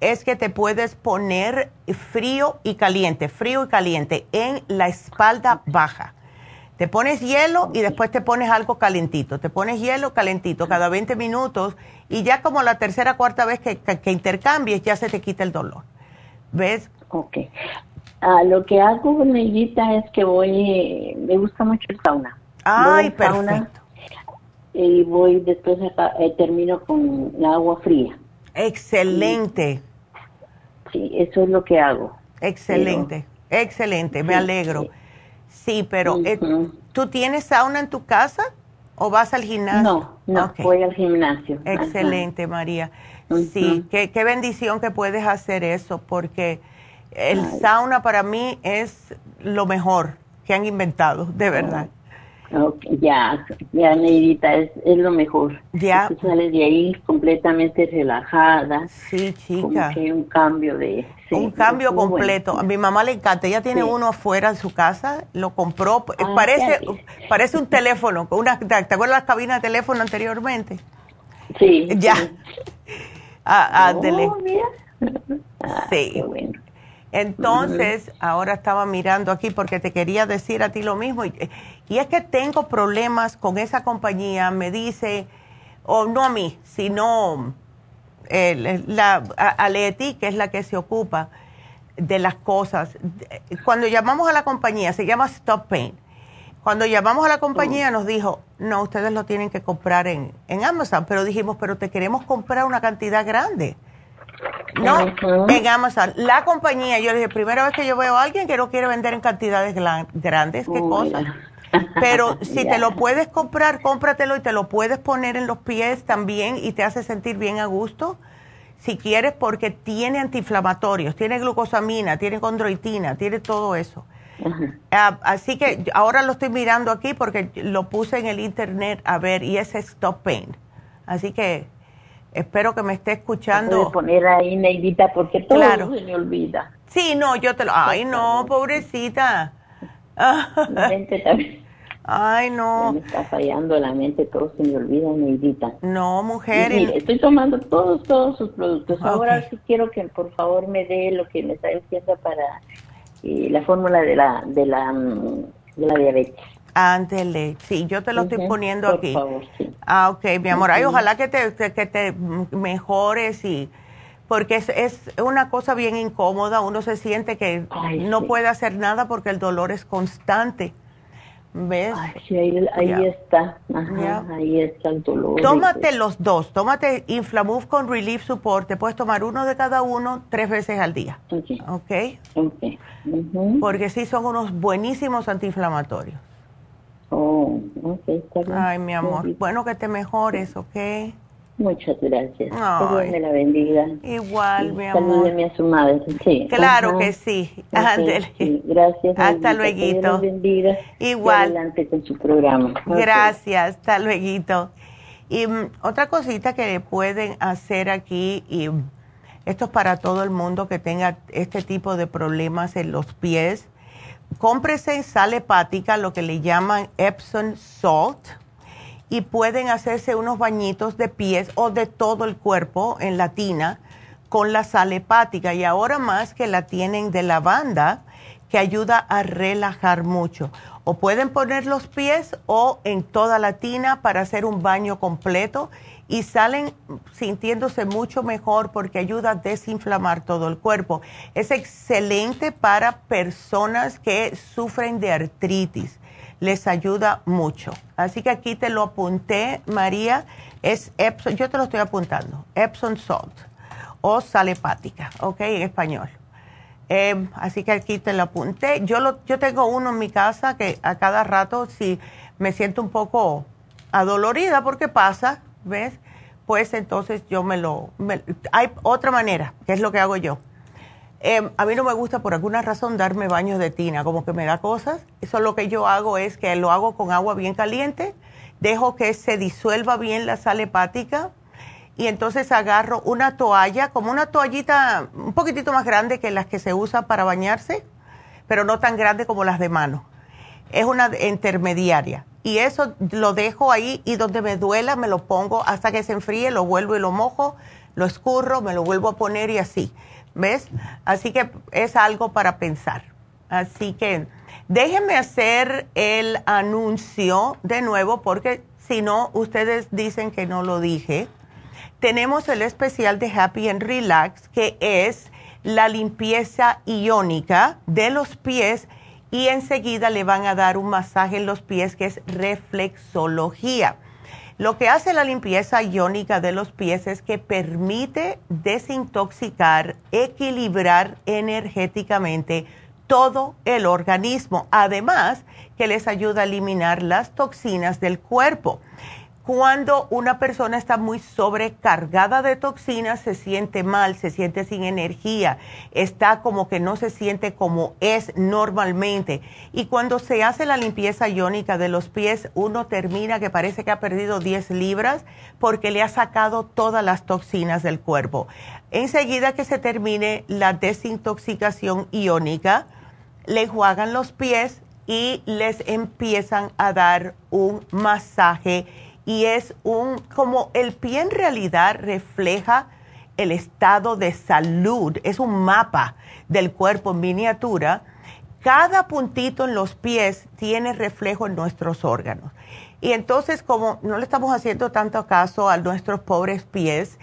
es que te puedes poner frío y caliente, frío y caliente en la espalda baja. Te pones hielo y después te pones algo calentito. Te pones hielo calentito cada 20 minutos y ya como la tercera cuarta vez que, intercambies ya se te quita el dolor. ¿Ves? Ok. Ah, lo que hago, Neidita, es que voy, me gusta mucho el sauna. Ay, perfecto y voy después eh, termino con la agua fría. Excelente. Sí, eso es lo que hago. Excelente, excelente, me alegro. Sí, pero eh, ¿tú tienes sauna en tu casa o vas al gimnasio? No, no, voy al gimnasio. Excelente, María. Sí, qué, qué, bendición que puedes hacer eso, porque el sauna para mí es lo mejor que han inventado, de verdad ya, ya, Neidita, es, es lo mejor. Ya. sales de ahí completamente relajada. Sí, chica. que un cambio de... un cambio completo. A mi mamá le encanta. Ella tiene uno afuera en su casa, lo compró. Ah, parece parece un teléfono. Una, ¿Te acuerdas las cabinas de teléfono anteriormente? Sí. Ya. Ah, oh, sí. bueno. Entonces, ahora estaba mirando aquí porque te quería decir a ti lo mismo. Y, es que tengo problemas con esa compañía. Me dice, o no a mí, sino la, a, Leti, que es la que se ocupa de las cosas. Cuando llamamos a la compañía, se llama Stop Pain. Cuando llamamos a la compañía nos dijo, no, ustedes lo tienen que comprar en, en Amazon, pero dijimos, pero te queremos comprar una cantidad grande. No, en Amazon. La compañía, yo le dije, primera vez que yo veo a alguien que no quiere vender en cantidades grandes, qué cosa. Pero si te lo puedes comprar, cómpratelo y te lo puedes poner en los pies también y te hace sentir bien a gusto. Si quieres, porque tiene antiinflamatorios, tiene glucosamina, tiene condroitina, tiene todo eso. Ah, así que ahora lo estoy mirando aquí porque lo puse en el internet a ver y es Stop Pain. Así que Espero que me esté escuchando. Puedes poner ahí, Neidita, porque todo se me olvida. Sí, no, yo te lo... Ay, no, pobrecita. La mente también. Ay, no. Me está fallando la mente, todo se me olvida, Neidita. No, mujer. estoy tomando todos, todos sus productos. Ahora sí quiero que por favor me dé lo que me está diciendo para eh, la fórmula de la, de la, mm, de la diabetes. Ándele, sí, yo te lo estoy poniendo aquí. Favor, Ah, ok, mi amor. Ay, ojalá que te, que te mejores y porque es, es, una cosa bien incómoda. Uno se siente que no puede hacer nada porque el dolor es constante. ¿Ves? sí, ahí, está. ahí está el dolor. Tómate los dos. Tómate Inflamuf con Relief Support. Te puedes tomar uno de cada uno tres veces al día. Ok. Ok. Porque sí son unos buenísimos antiinflamatorios. Oh, ok. Ay, mi amor. Bueno, que te mejores, ¿ok? Muchas gracias. Que Dios me la bendiga. Igual, mi amor. A su madre. Sí. Claro que sí. Gracias. Hasta luego. Que bendiga. Igual. adelante con su programa. Gracias. Hasta luego. Y mm, otra cosita que pueden hacer aquí, y esto es para todo el mundo que tenga este tipo de problemas en los pies, cómprese sal hepática, lo que le llaman Epsom Salt y pueden hacerse unos bañitos de pies o de todo el cuerpo en la tina con la sal hepática y ahora más que la tienen de lavanda que ayuda a relajar mucho. O pueden poner los pies o en toda la tina para hacer un baño completo y salen sintiéndose mucho mejor porque ayuda a desinflamar todo el cuerpo. Es excelente para personas que sufren de artritis les ayuda mucho. Así que aquí te lo apunté, María, es Epson, yo te lo estoy apuntando, Epson Salt o sal hepática, ¿ok? En español. Em, así que aquí te lo apunté. Yo, lo, yo tengo uno en mi casa que a cada rato, si me siento un poco adolorida porque pasa, ¿ves? Pues entonces yo me lo... hay otra manera, que es lo que hago yo Em, a mí no me gusta por alguna razón darme baños de tina, como que me da cosas. Eso lo que yo hago es que lo hago con agua bien caliente, dejo que se disuelva bien la sal hepática y entonces agarro una toalla, como una toallita un poquitito más grande que las que se usan para bañarse, pero no tan grande como las de mano. Es una intermediaria. Y eso lo dejo ahí y donde me duela me lo pongo hasta que se enfríe, lo vuelvo y lo mojo, lo escurro, me lo vuelvo a poner y así ¿Ves? Así que es algo para pensar. Así que déjenme hacer el anuncio de nuevo porque si no, ustedes dicen que no lo dije. Tenemos el especial de Happy and Relax que es la limpieza iónica de los pies y enseguida le van a dar un masaje en los pies que es reflexología. Lo que hace la limpieza iónica de los pies es que permite desintoxicar, equilibrar energéticamente todo el organismo, además que les ayuda a eliminar las toxinas del cuerpo. Cuando una persona está muy sobrecargada de toxinas, se siente mal, se siente sin energía, está como que no se siente como es normalmente. Y cuando se hace la limpieza iónica de los pies, uno termina que parece que ha perdido 10 libras porque le ha sacado todas las toxinas del cuerpo. Enseguida que se termine la desintoxicación iónica, le enjuagan los pies y les empiezan a dar un masaje y es un, como el pie en realidad refleja el estado de salud, es un mapa del cuerpo en miniatura, cada puntito en los pies tiene reflejo en nuestros órganos. Y entonces, como no le estamos haciendo tanto caso a nuestros pobres pies,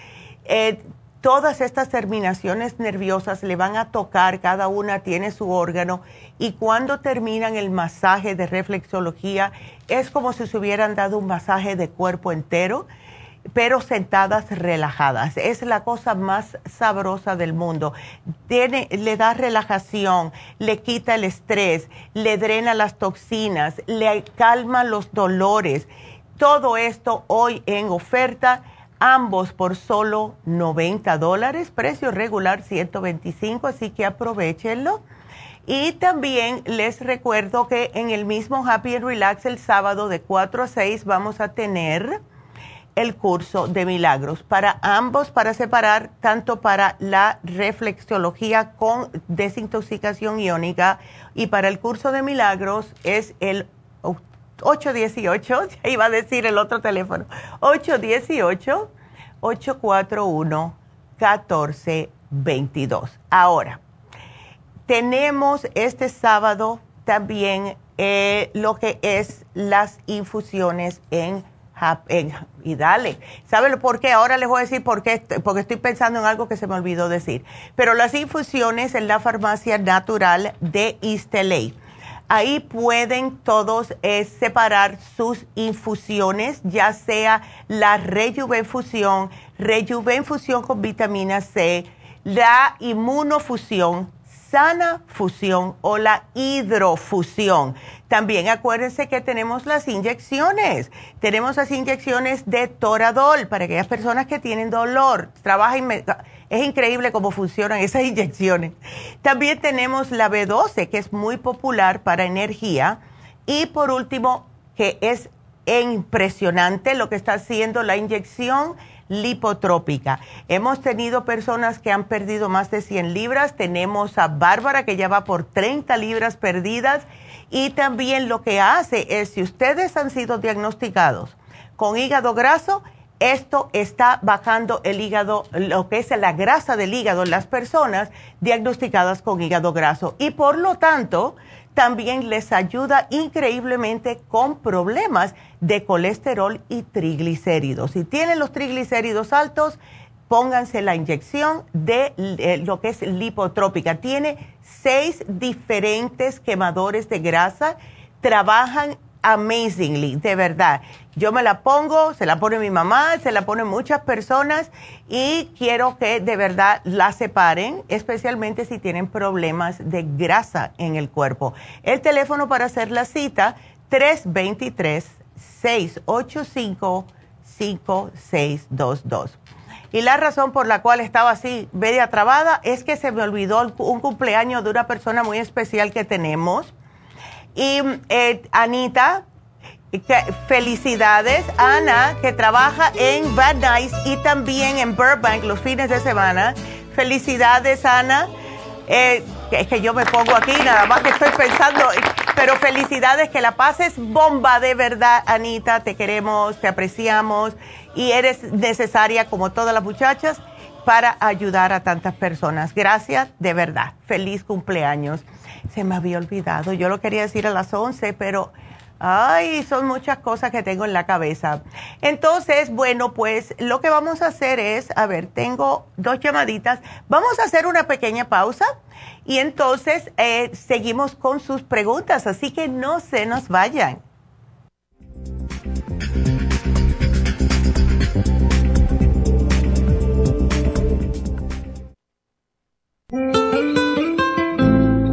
eh, todas estas terminaciones nerviosas le van a tocar, cada una tiene su órgano y cuando terminan el masaje de reflexología es como si se hubieran dado un masaje de cuerpo entero, pero sentadas relajadas. Es la cosa más sabrosa del mundo. Tiene, le da relajación, le quita el estrés, le drena las toxinas, le calma los dolores. Todo esto hoy en oferta ambos por solo 90 dólares, precio regular 125, así que aprovechenlo. Y también les recuerdo que en el mismo Happy and Relax el sábado de 4 a 6 vamos a tener el curso de milagros para ambos, para separar tanto para la reflexología con desintoxicación iónica y para el curso de milagros es el 818, iba a decir el otro teléfono, 818-841-1422. Ahora, tenemos este sábado también eh, lo que es las infusiones en, en y dale. ¿Saben por qué? Ahora les voy a decir por qué, porque estoy pensando en algo que se me olvidó decir. Pero las infusiones en la farmacia natural de Isteley Ahí pueden todos eh, separar sus infusiones, ya sea la rejuvenfusión, rejuvenfusión con vitamina C, la inmunofusión, sana fusión o la hidrofusión. También acuérdense que tenemos las inyecciones. Tenemos las inyecciones de Toradol para aquellas personas que tienen dolor. Trabaja es increíble cómo funcionan esas inyecciones. También tenemos la B12, que es muy popular para energía. Y por último, que es impresionante lo que está haciendo la inyección lipotrópica. Hemos tenido personas que han perdido más de 100 libras. Tenemos a Bárbara que ya va por 30 libras perdidas. Y también lo que hace es, si ustedes han sido diagnosticados con hígado graso, esto está bajando el hígado, lo que es la grasa del hígado en las personas diagnosticadas con hígado graso. Y por lo tanto, también les ayuda increíblemente con problemas de colesterol y triglicéridos. Si tienen los triglicéridos altos, pónganse la inyección de eh, lo que es lipotrópica. Tiene seis diferentes quemadores de grasa, trabajan amazingly, de verdad. Yo me la pongo, se la pone mi mamá, se la ponen muchas personas y quiero que de verdad la separen, especialmente si tienen problemas de grasa en el cuerpo. El teléfono para hacer la cita, 323-685-5622. Y la razón por la cual estaba así media trabada es que se me olvidó un cumpleaños de una persona muy especial que tenemos. Y eh, Anita, felicidades. Ana, que trabaja en Bad Nice y también en Burbank los fines de semana. Felicidades, Ana. Eh, es que yo me pongo aquí, nada más que estoy pensando, pero felicidades, que la pases bomba de verdad, Anita. Te queremos, te apreciamos y eres necesaria como todas las muchachas para ayudar a tantas personas. Gracias, de verdad. Feliz cumpleaños. Se me había olvidado, yo lo quería decir a las 11, pero Ay, son muchas cosas que tengo en la cabeza. Entonces, bueno, pues lo que vamos a hacer es, a ver, tengo dos llamaditas. Vamos a hacer una pequeña pausa y entonces eh, seguimos con sus preguntas, así que no se nos vayan.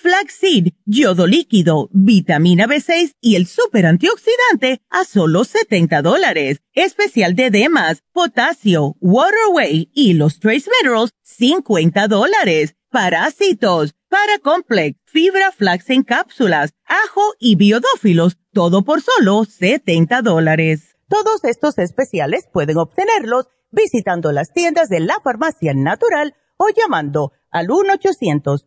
flaxseed, yodo líquido, vitamina B6 y el super antioxidante a solo 70 dólares. Especial de demas, potasio, waterway y los trace minerals, 50 dólares. Parásitos, paracomplex, fibra flax en cápsulas, ajo y biodófilos, todo por solo 70 dólares. Todos estos especiales pueden obtenerlos visitando las tiendas de la farmacia natural o llamando al 1 800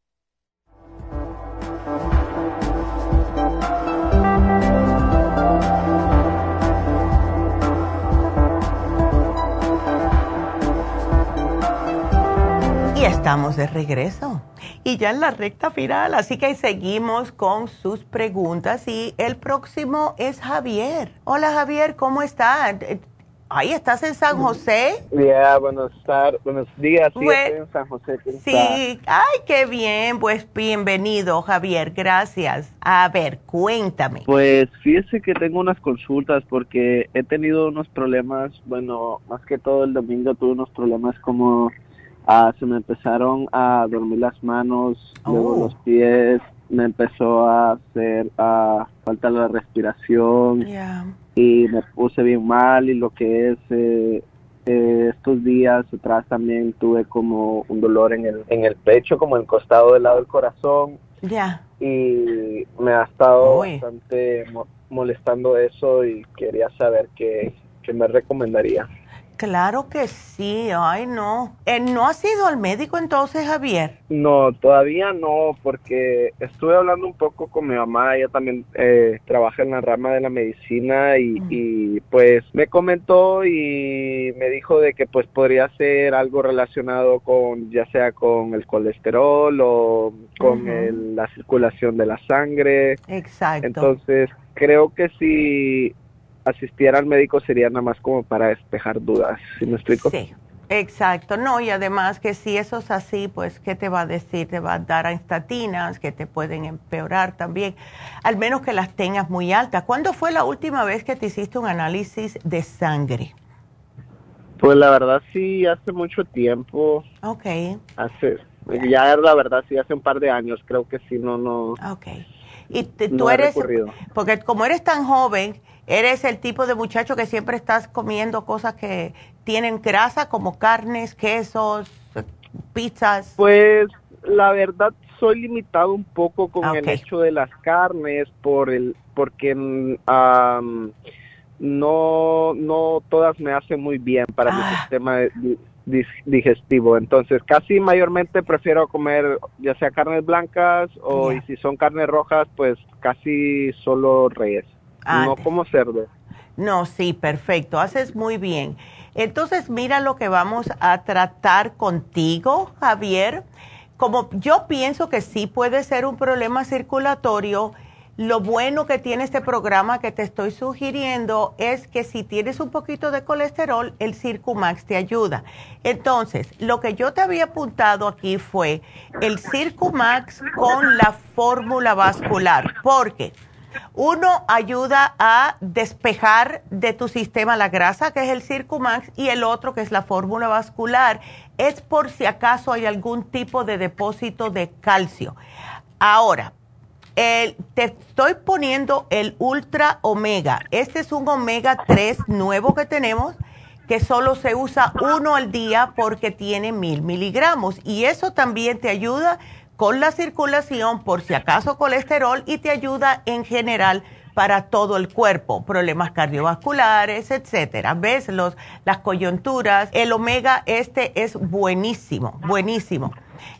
Estamos de regreso. y ya en la recta final, así que seguimos con sus preguntas y el próximo es Javier. Hola Javier, ¿cómo está? Ahí estás en San José. Ya, buenos, buenos días. Sí, estoy en San José. Sí, ay, qué bien. Pues bienvenido, Javier. Gracias. A ver, cuéntame. Pues fíjese que tengo unas consultas porque he tenido unos problemas. Bueno, más que todo el domingo tuve unos problemas como ah, se me empezaron a dormir las manos, luego oh. los pies, me empezó a hacer a falta la respiración y me puse bien mal y lo que es eh, eh, estos días atrás también tuve como un dolor en el, en el pecho, como en el costado del lado del corazón. Ya. Y me ha estado bastante molestando eso y quería saber qué, qué me recomendaría. Claro que sí, ay no. Eh, ¿No has ido al médico entonces, Javier? No, todavía no, porque estuve hablando un poco con mi mamá, ella también eh, trabaja en la rama de la medicina y, mm. y, pues me comentó y me dijo de que pues podría ser algo relacionado con ya sea con el colesterol o con la circulación de la sangre. Exacto. Entonces creo que si asistiera al médico sería nada más como para despejar dudas, ¿sí me explico? Sí, exacto, no, y además que si eso es así, pues, ¿qué te va a decir? Te va a dar estatinas que te pueden empeorar también, al menos que las tengas muy altas. ¿Cuándo fue la última vez que te hiciste un análisis de sangre? Pues la verdad sí, hace mucho tiempo. Ok. Hace, ya la verdad sí, hace un par de años, creo que sí, no, no. Ok. Y tú eres, porque como eres tan joven, ¿Eres el tipo de muchacho que siempre estás comiendo cosas que tienen grasa como carnes, quesos, pizzas? Pues la verdad soy limitado un poco con el hecho de las carnes por el porque no no todas me hacen muy bien para mi ah. sistema digestivo. Entonces, casi mayormente prefiero comer ya sea carnes blancas o y si son carnes rojas, pues casi solo reyes no como cerdo. No, sí, perfecto, haces muy bien. Entonces, mira lo que vamos a tratar contigo, Javier. Como yo pienso que sí puede ser un problema circulatorio, lo bueno que tiene este programa que te estoy sugiriendo es que si tienes un poquito de colesterol, el Circumax te ayuda. Entonces, lo que yo te había apuntado aquí fue el Circumax con la fórmula vascular, porque uno ayuda a despejar de tu sistema la grasa, que es el Circumax, y el otro, que es la fórmula vascular, es por si acaso hay algún tipo de depósito de calcio. Ahora, te estoy poniendo el Ultra Omega. Este es un Omega 3 nuevo que tenemos que solo se usa uno al día porque tiene mil miligramos y eso también te ayuda con la circulación por si acaso colesterol y te ayuda en general para todo el cuerpo, problemas cardiovasculares, etcétera. ¿Ves? Los, las coyunturas, el omega este es buenísimo, buenísimo.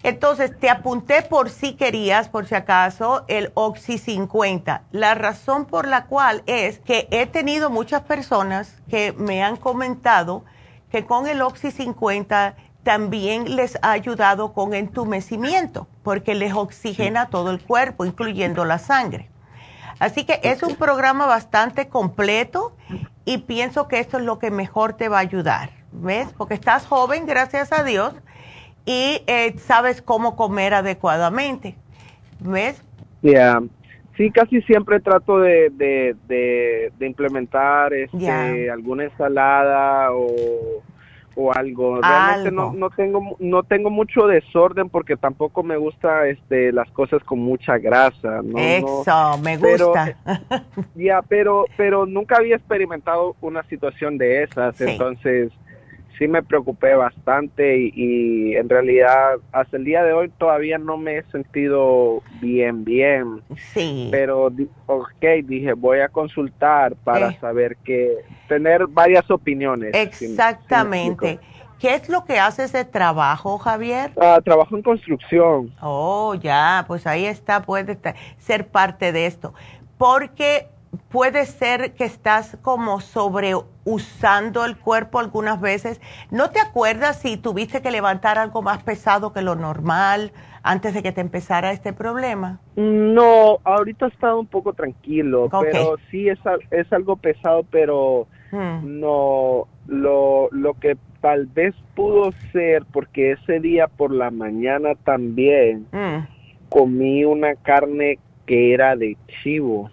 Entonces, te apunté por si querías, por si acaso, el Oxy 50. La razón por la cual es que he tenido muchas personas que me han comentado que con el Oxy 50 también les ha ayudado con entumecimiento, porque les oxigena todo el cuerpo, incluyendo la sangre. Así que es un programa bastante completo y pienso que esto es lo que mejor te va a ayudar, ¿ves? Porque estás joven, gracias a Dios, y eh, sabes cómo comer adecuadamente, ¿ves? Sí, casi siempre trato de, de, implementar este, alguna ensalada o o algo. Realmente No, no tengo no tengo mucho desorden porque tampoco me gusta este las cosas con mucha grasa. ¿no? Eso, me gusta. ya, pero pero nunca había experimentado una situación de esas, entonces sí me preocupé bastante y, en realidad hasta el día de hoy todavía no me he sentido bien, bien. Sí. Pero, ok, dije, voy a consultar para eh. saber que, tener varias opiniones. Exactamente. ¿Qué es lo que haces de trabajo, Javier? Ah, trabajo en construcción. Oh, ya, pues ahí está, puede ser parte de esto. Porque puede ser que estás como sobreusando el cuerpo algunas veces. ¿No te acuerdas si tuviste que levantar algo más pesado que lo normal antes de que te empezara este problema? No, ahorita he estado un poco tranquilo, pero sí es, es algo pesado, pero hmm. no, lo, lo que tal vez pudo ser, porque ese día por la mañana también hmm. comí una carne que era de chivo.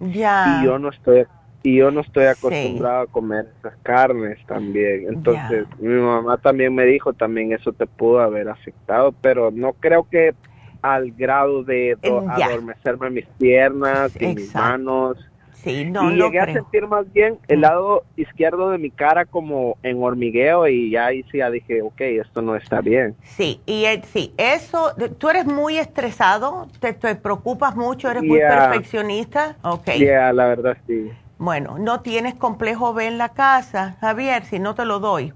Ya. Y yo no estoy y yo no estoy acostumbrado a comer esas carnes también. Entonces, mi mamá también me dijo, también eso te pudo haber afectado, pero no creo que al grado de adormecerme mis piernas y mis manos Sí, no, y llegué a sentir más bien el mm. lado izquierdo de mi cara como en hormigueo y ya ahí sí ya dije, ok, esto no está bien. Sí, y sí, eso, tú eres muy estresado, te, preocupas mucho, eres muy perfeccionista. Ok. Yeah, la verdad sí. Bueno, no tienes complejo B en la casa, Javier, si no te lo doy.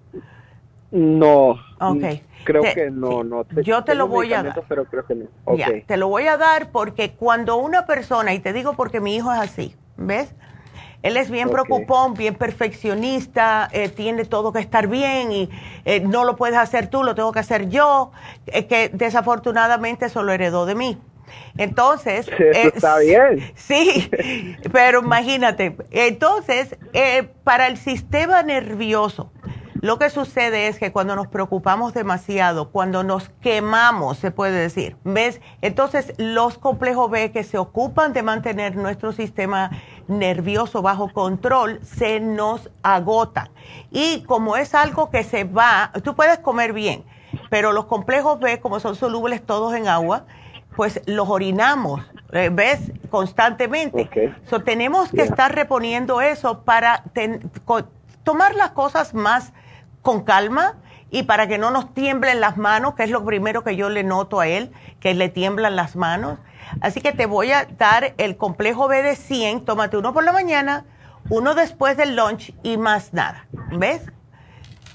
No. Ok. Creo que no, no. yo te lo voy a dar. Pero creo que no. Okay. te lo voy a dar porque cuando una persona, y te digo porque mi hijo es así, ¿ves? Él es bien preocupón, bien perfeccionista, eh, tiene todo que estar bien y eh, no lo puedes hacer tú, lo tengo que hacer yo, eh, que desafortunadamente eso lo heredó de mí. Entonces... está bien. Sí, pero imagínate, entonces, para el sistema nervioso, lo que sucede es que cuando nos preocupamos demasiado, cuando nos quemamos, se puede decir, ¿ves? Entonces los complejos B que se ocupan de mantener nuestro sistema nervioso bajo control se nos agotan. Y como es algo que se va, tú puedes comer bien, pero los complejos B, como son solubles todos en agua, pues los orinamos, eh, ¿ves? Constantemente. So, tenemos que estar reponiendo eso para tomar las cosas más con calma y para que no nos tiemblen las manos, que es lo primero que yo le noto a él, que le tiemblan las manos. Así que te voy a dar el complejo B de 100, tómate uno por la mañana, uno después del lunch y más nada. ¿Ves?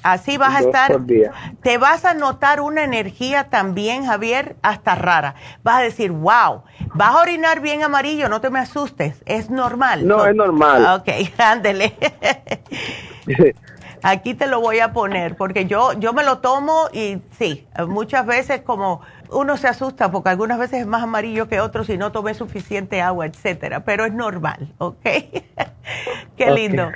Así vas a estar, te vas a notar una energía también, Javier, hasta rara. Vas a decir, wow, vas a orinar bien amarillo, no te me asustes, es normal. No, es normal. Ok, ándele. Aquí te lo voy a poner porque yo, yo me lo tomo y sí, muchas veces como uno se asusta porque algunas veces es más amarillo que otros si no tomé suficiente agua, etcétera, pero es normal, ¿ok? Qué lindo.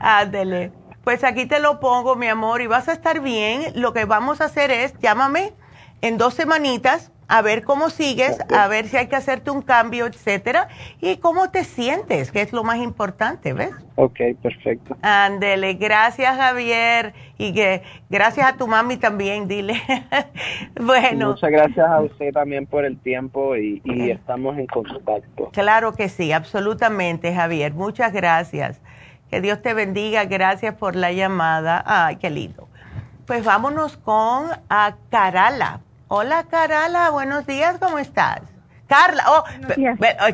Ándele. Pues aquí te lo pongo, mi amor, y vas a estar bien. Lo que vamos a hacer es, llámame en dos semanitas a ver cómo sigues, a ver si hay que hacerte un cambio, etcétera, y cómo te sientes, que es lo más importante, ¿ves? Ok, perfecto. Ándele, gracias Javier, y que gracias a tu mami también, dile. bueno. Muchas gracias a usted también por el tiempo y, y estamos en contacto. Claro que sí, absolutamente, Javier, muchas gracias. Que Dios te bendiga, gracias por la llamada. Ay, qué lindo. Pues vámonos con a Carala Hola, Carla, buenos días, ¿cómo estás? Carla, oh,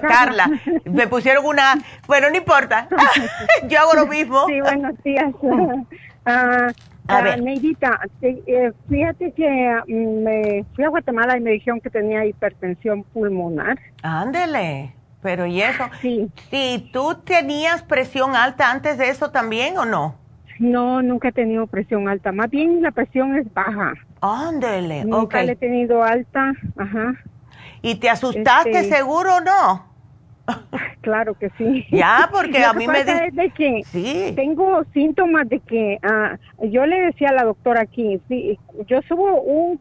Carla, me pusieron una, bueno, no importa, yo hago lo mismo. Sí, buenos días. Ah, a ah, ver. Neidita, eh, fíjate que mm, me fui a Guatemala y me dijeron que tenía hipertensión pulmonar. Ándele, pero ¿y eso? Sí. ¿Y tú tenías presión alta antes de eso también o no? No, nunca he tenido presión alta. Más bien la presión es baja. Ándele, Nunca la he tenido alta, ajá. ¿Y te asustaste este, seguro o no? Claro que sí. Ya, porque a mí me de que sí. tengo síntomas de que ah, yo le decía a la doctora aquí, sí, yo subo un,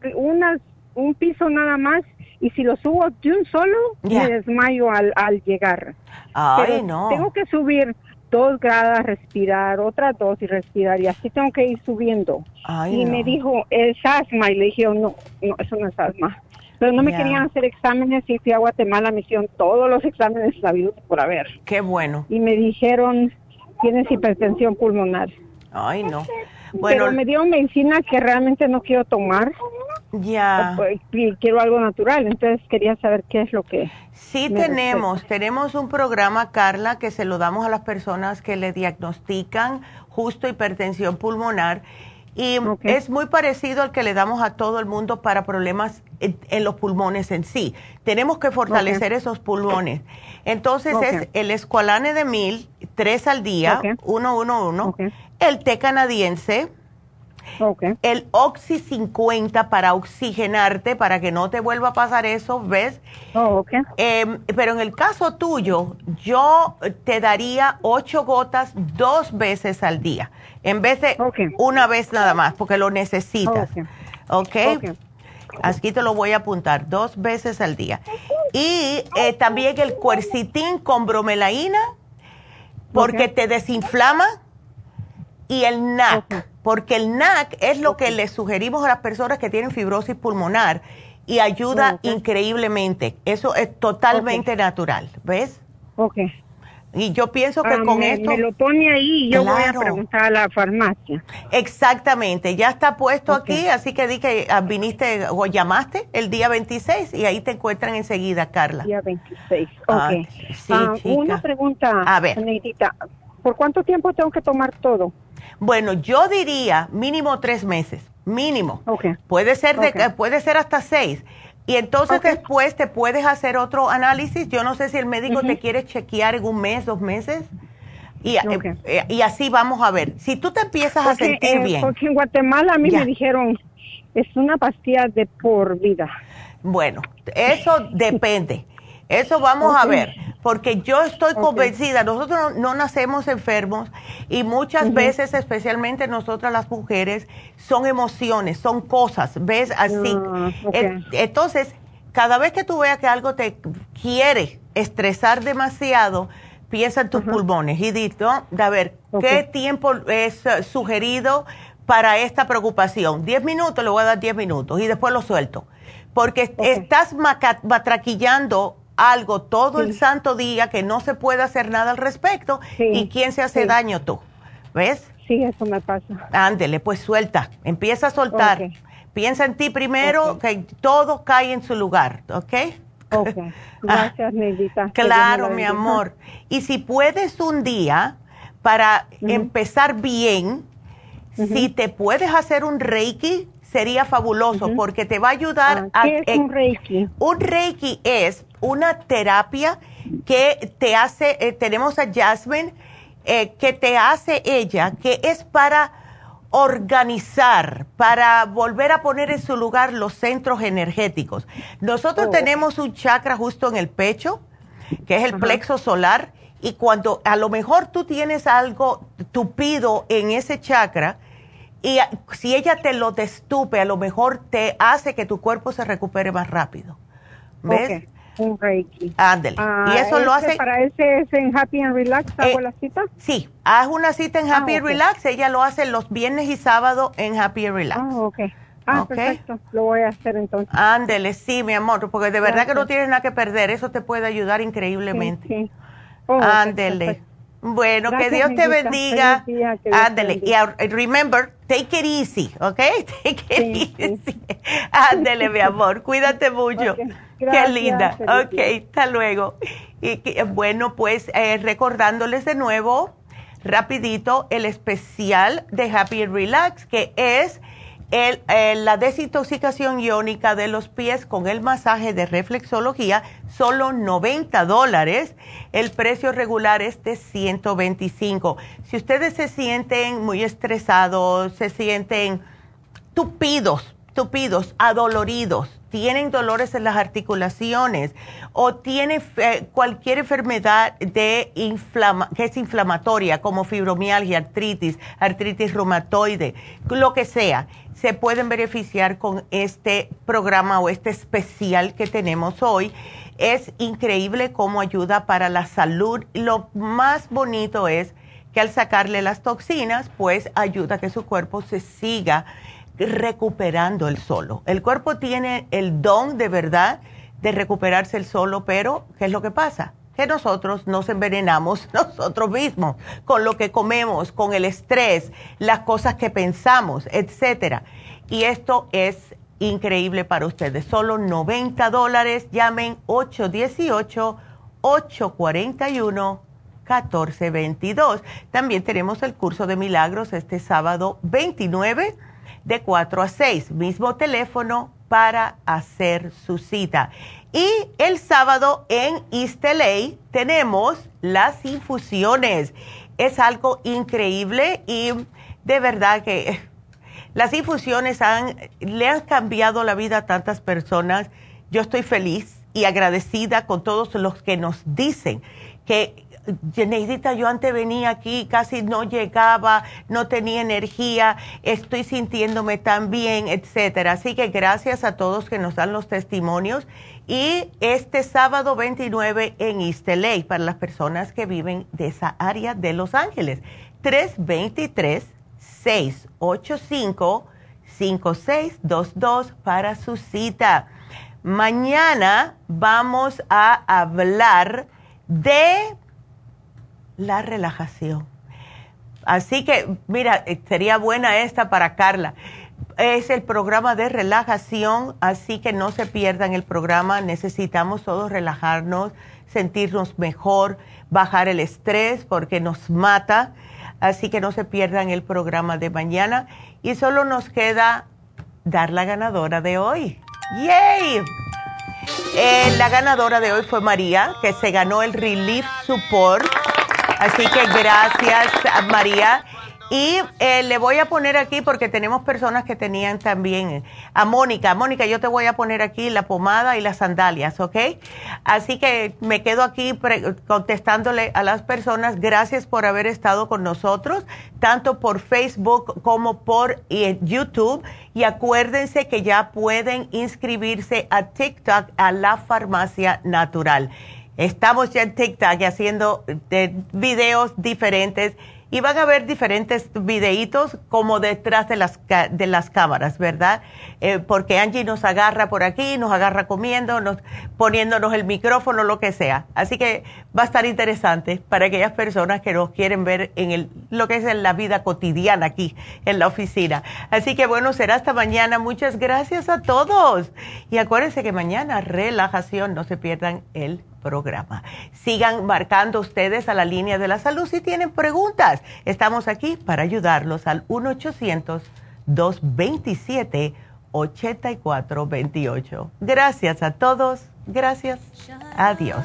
un piso nada más y si lo subo de un solo, me desmayo al, al llegar. Ay, no. Tengo que subir dos gradas, respirar, otra dos y respirar, y así tengo que ir subiendo. y me dijo, es asma, y le dije, no, no, eso no es asma. Pero no me querían hacer exámenes y fui a Guatemala, me hicieron todos los exámenes sabidos por haber. Qué bueno. Y me dijeron, tienes hipertensión pulmonar. Ay, no. Bueno, Pero me dio medicina que realmente no quiero tomar. Ya. Pues, quiero algo natural, entonces quería saber qué es lo que... Sí tenemos, tenemos un programa, Carla, que se lo damos a las personas que le diagnostican justo hipertensión pulmonar Y es muy parecido al que le damos a todo el mundo para problemas en, los pulmones en sí. Tenemos que fortalecer esos pulmones. Entonces es el escualane de mil, tres al día, uno, uno, uno. El té canadiense el Oxy 50 para oxigenarte, para que no te vuelva a pasar eso, ¿ves? Oh, em, pero en el caso tuyo, yo te daría ocho gotas dos veces al día, en vez de una vez nada más, porque lo necesitas. ¿Ok? Aquí te lo voy a apuntar, dos veces al día. Y eh, también el cuercitín con bromelaína, porque te desinflama, y el NAC porque el NAC es lo que le sugerimos a las personas que tienen fibrosis pulmonar y ayuda increíblemente. Eso es totalmente natural, ¿ves? Ok. Y yo pienso que ah, con esto... Me lo pone ahí y yo voy a preguntar a la farmacia. Exactamente, ya está puesto aquí, así que di que ah, viniste o llamaste el día 26 y ahí te encuentran enseguida, Carla. Día 26, ah, ok. sí, una pregunta, a ver. ¿por cuánto tiempo tengo que tomar todo? Bueno, yo diría mínimo tres meses, mínimo. Puede ser de, puede ser hasta seis. Y entonces después te puedes hacer otro análisis. Yo no sé si el médico te quiere chequear en un mes, dos meses. Y, eh, eh, y así vamos a ver. Si tú te empiezas a sentir eh, bien. Porque en Guatemala a mí me dijeron, es una pastilla de por vida. Bueno, eso depende. Eso vamos a ver, porque yo estoy convencida, nosotros no, nacemos enfermos y muchas veces, especialmente nosotras las mujeres, son emociones, son cosas, ¿ves? Así. Ah, entonces, cada vez que tú veas que algo te quiere estresar demasiado, piensa en tus pulmones y di, a ver, ¿qué tiempo es eh, sugerido para esta preocupación? Diez minutos, le voy a dar diez minutos y después lo suelto. Porque estás matraquillando algo todo el santo día que no se puede hacer nada al respecto y quién se hace daño tú. ¿Ves? Sí, eso me pasa. Ándele, pues suelta, empieza a soltar. Piensa en ti primero, que todo cae en su lugar, ¿ok? Ok, gracias, Neidita. claro, mi amor. Y si puedes un día, para empezar bien, si te puedes hacer un reiki, sería fabuloso porque te va a ayudar ah, a... ¿Qué es un reiki? Un reiki es una terapia que te hace, eh, tenemos a Jasmine, eh, que te hace ella, que es para organizar, para volver a poner en su lugar los centros energéticos. Nosotros oh. tenemos un chakra justo en el pecho, que es el plexo solar, y cuando a lo mejor tú tienes algo tupido en ese chakra, y si ella te lo destupe, a lo mejor te hace que tu cuerpo se recupere más rápido. ¿Ves? Un Reiki. Ándele. y ah, eso lo hace. ¿Para ese es en Happy and Relax? ¿Hago eh, la cita? Sí, haz una cita en ah, Happy and Relax. Ella lo hace los viernes y sábado en Happy and Relax. Ah, ok. Ah, perfecto. Lo voy a hacer entonces. Ándele, sí, mi amor, porque de verdad que no tienes nada que perder. Eso te puede ayudar increíblemente. Sí, oh, Bueno, que Dios te bendiga. Ándele. Y remember, take it easy, ¿ok? Take it easy. Ándele, mi amor. Cuídate mucho. Qué linda. Ok, hasta luego. Y bueno, pues eh, recordándoles de nuevo, rapidito, el especial de Happy Relax, que es el, la desintoxicación iónica de los pies con el masaje de reflexología, solo 90 dólares. El precio regular es de 125. Si ustedes se sienten muy estresados, se sienten tupidos, tupidos, adoloridos, tienen dolores en las articulaciones o tienen cualquier enfermedad de inflama que es inflamatoria como fibromialgia, artritis, artritis reumatoide, lo que sea, se pueden beneficiar con este programa o este especial que tenemos hoy. Es increíble cómo ayuda para la salud. Lo más bonito es que al sacarle las toxinas, pues ayuda a que su cuerpo se siga recuperando el solo. El cuerpo tiene el don de verdad de recuperarse el solo, pero ¿qué es lo que pasa? Que nosotros nos envenenamos nosotros mismos con lo que comemos, con el estrés, las cosas que pensamos, etcétera. Y esto es increíble para ustedes. Solo 90 dólares. Llamen 818 841 1422. También tenemos el curso de milagros este sábado 29 de 4 a 6. Mismo teléfono para hacer su cita. Y el sábado en East tenemos las infusiones. Es algo increíble y de verdad que las infusiones han, le han cambiado la vida a tantas personas. Yo estoy feliz y agradecida con todos los que nos dicen que Neidita, yo antes venía aquí, casi no llegaba, no tenía energía, estoy sintiéndome tan bien, etcétera. Así que gracias a todos que nos dan los testimonios. Y este sábado 29 en East para las personas que viven de esa área de Los Ángeles. 323-685-5622 para su cita. Mañana vamos a hablar de la relajación. Así que, mira, eh, sería buena esta para Carla. Es el programa de relajación, así que no se pierdan el programa. Necesitamos todos relajarnos, sentirnos mejor, bajar el estrés porque nos mata. Así que no se pierdan el programa de mañana. Y solo nos queda dar la ganadora de hoy. ¡Yay! Eh, la ganadora de hoy fue María, que se ganó el Relief Support Así que gracias, María. Y eh, le voy a poner aquí porque tenemos personas que tenían también a Mónica. Mónica, yo te voy a poner aquí la pomada y las sandalias, ¿ok? Así que me quedo aquí contestándole a las personas. Gracias por haber estado con nosotros, tanto por Facebook como por eh, YouTube. Y acuérdense que ya pueden inscribirse a TikTok a la farmacia natural. Estamos ya en TikTok haciendo eh, videos diferentes y van a ver diferentes videitos como detrás de las, de las cámaras, ¿verdad? Eh, porque Angie nos agarra por aquí, nos agarra comiendo, nos, poniéndonos el micrófono, lo que sea. Así que va a estar interesante para aquellas personas que nos quieren ver en el, lo que es la vida cotidiana aquí en la oficina. Así que bueno, será hasta mañana. Muchas gracias a todos. Y acuérdense que mañana relajación, no se pierdan el programa. Sigan marcando ustedes a la línea de la salud si tienen preguntas. Estamos aquí para ayudarlos al 1-800-227-8428. Gracias a todos. Gracias. Adiós.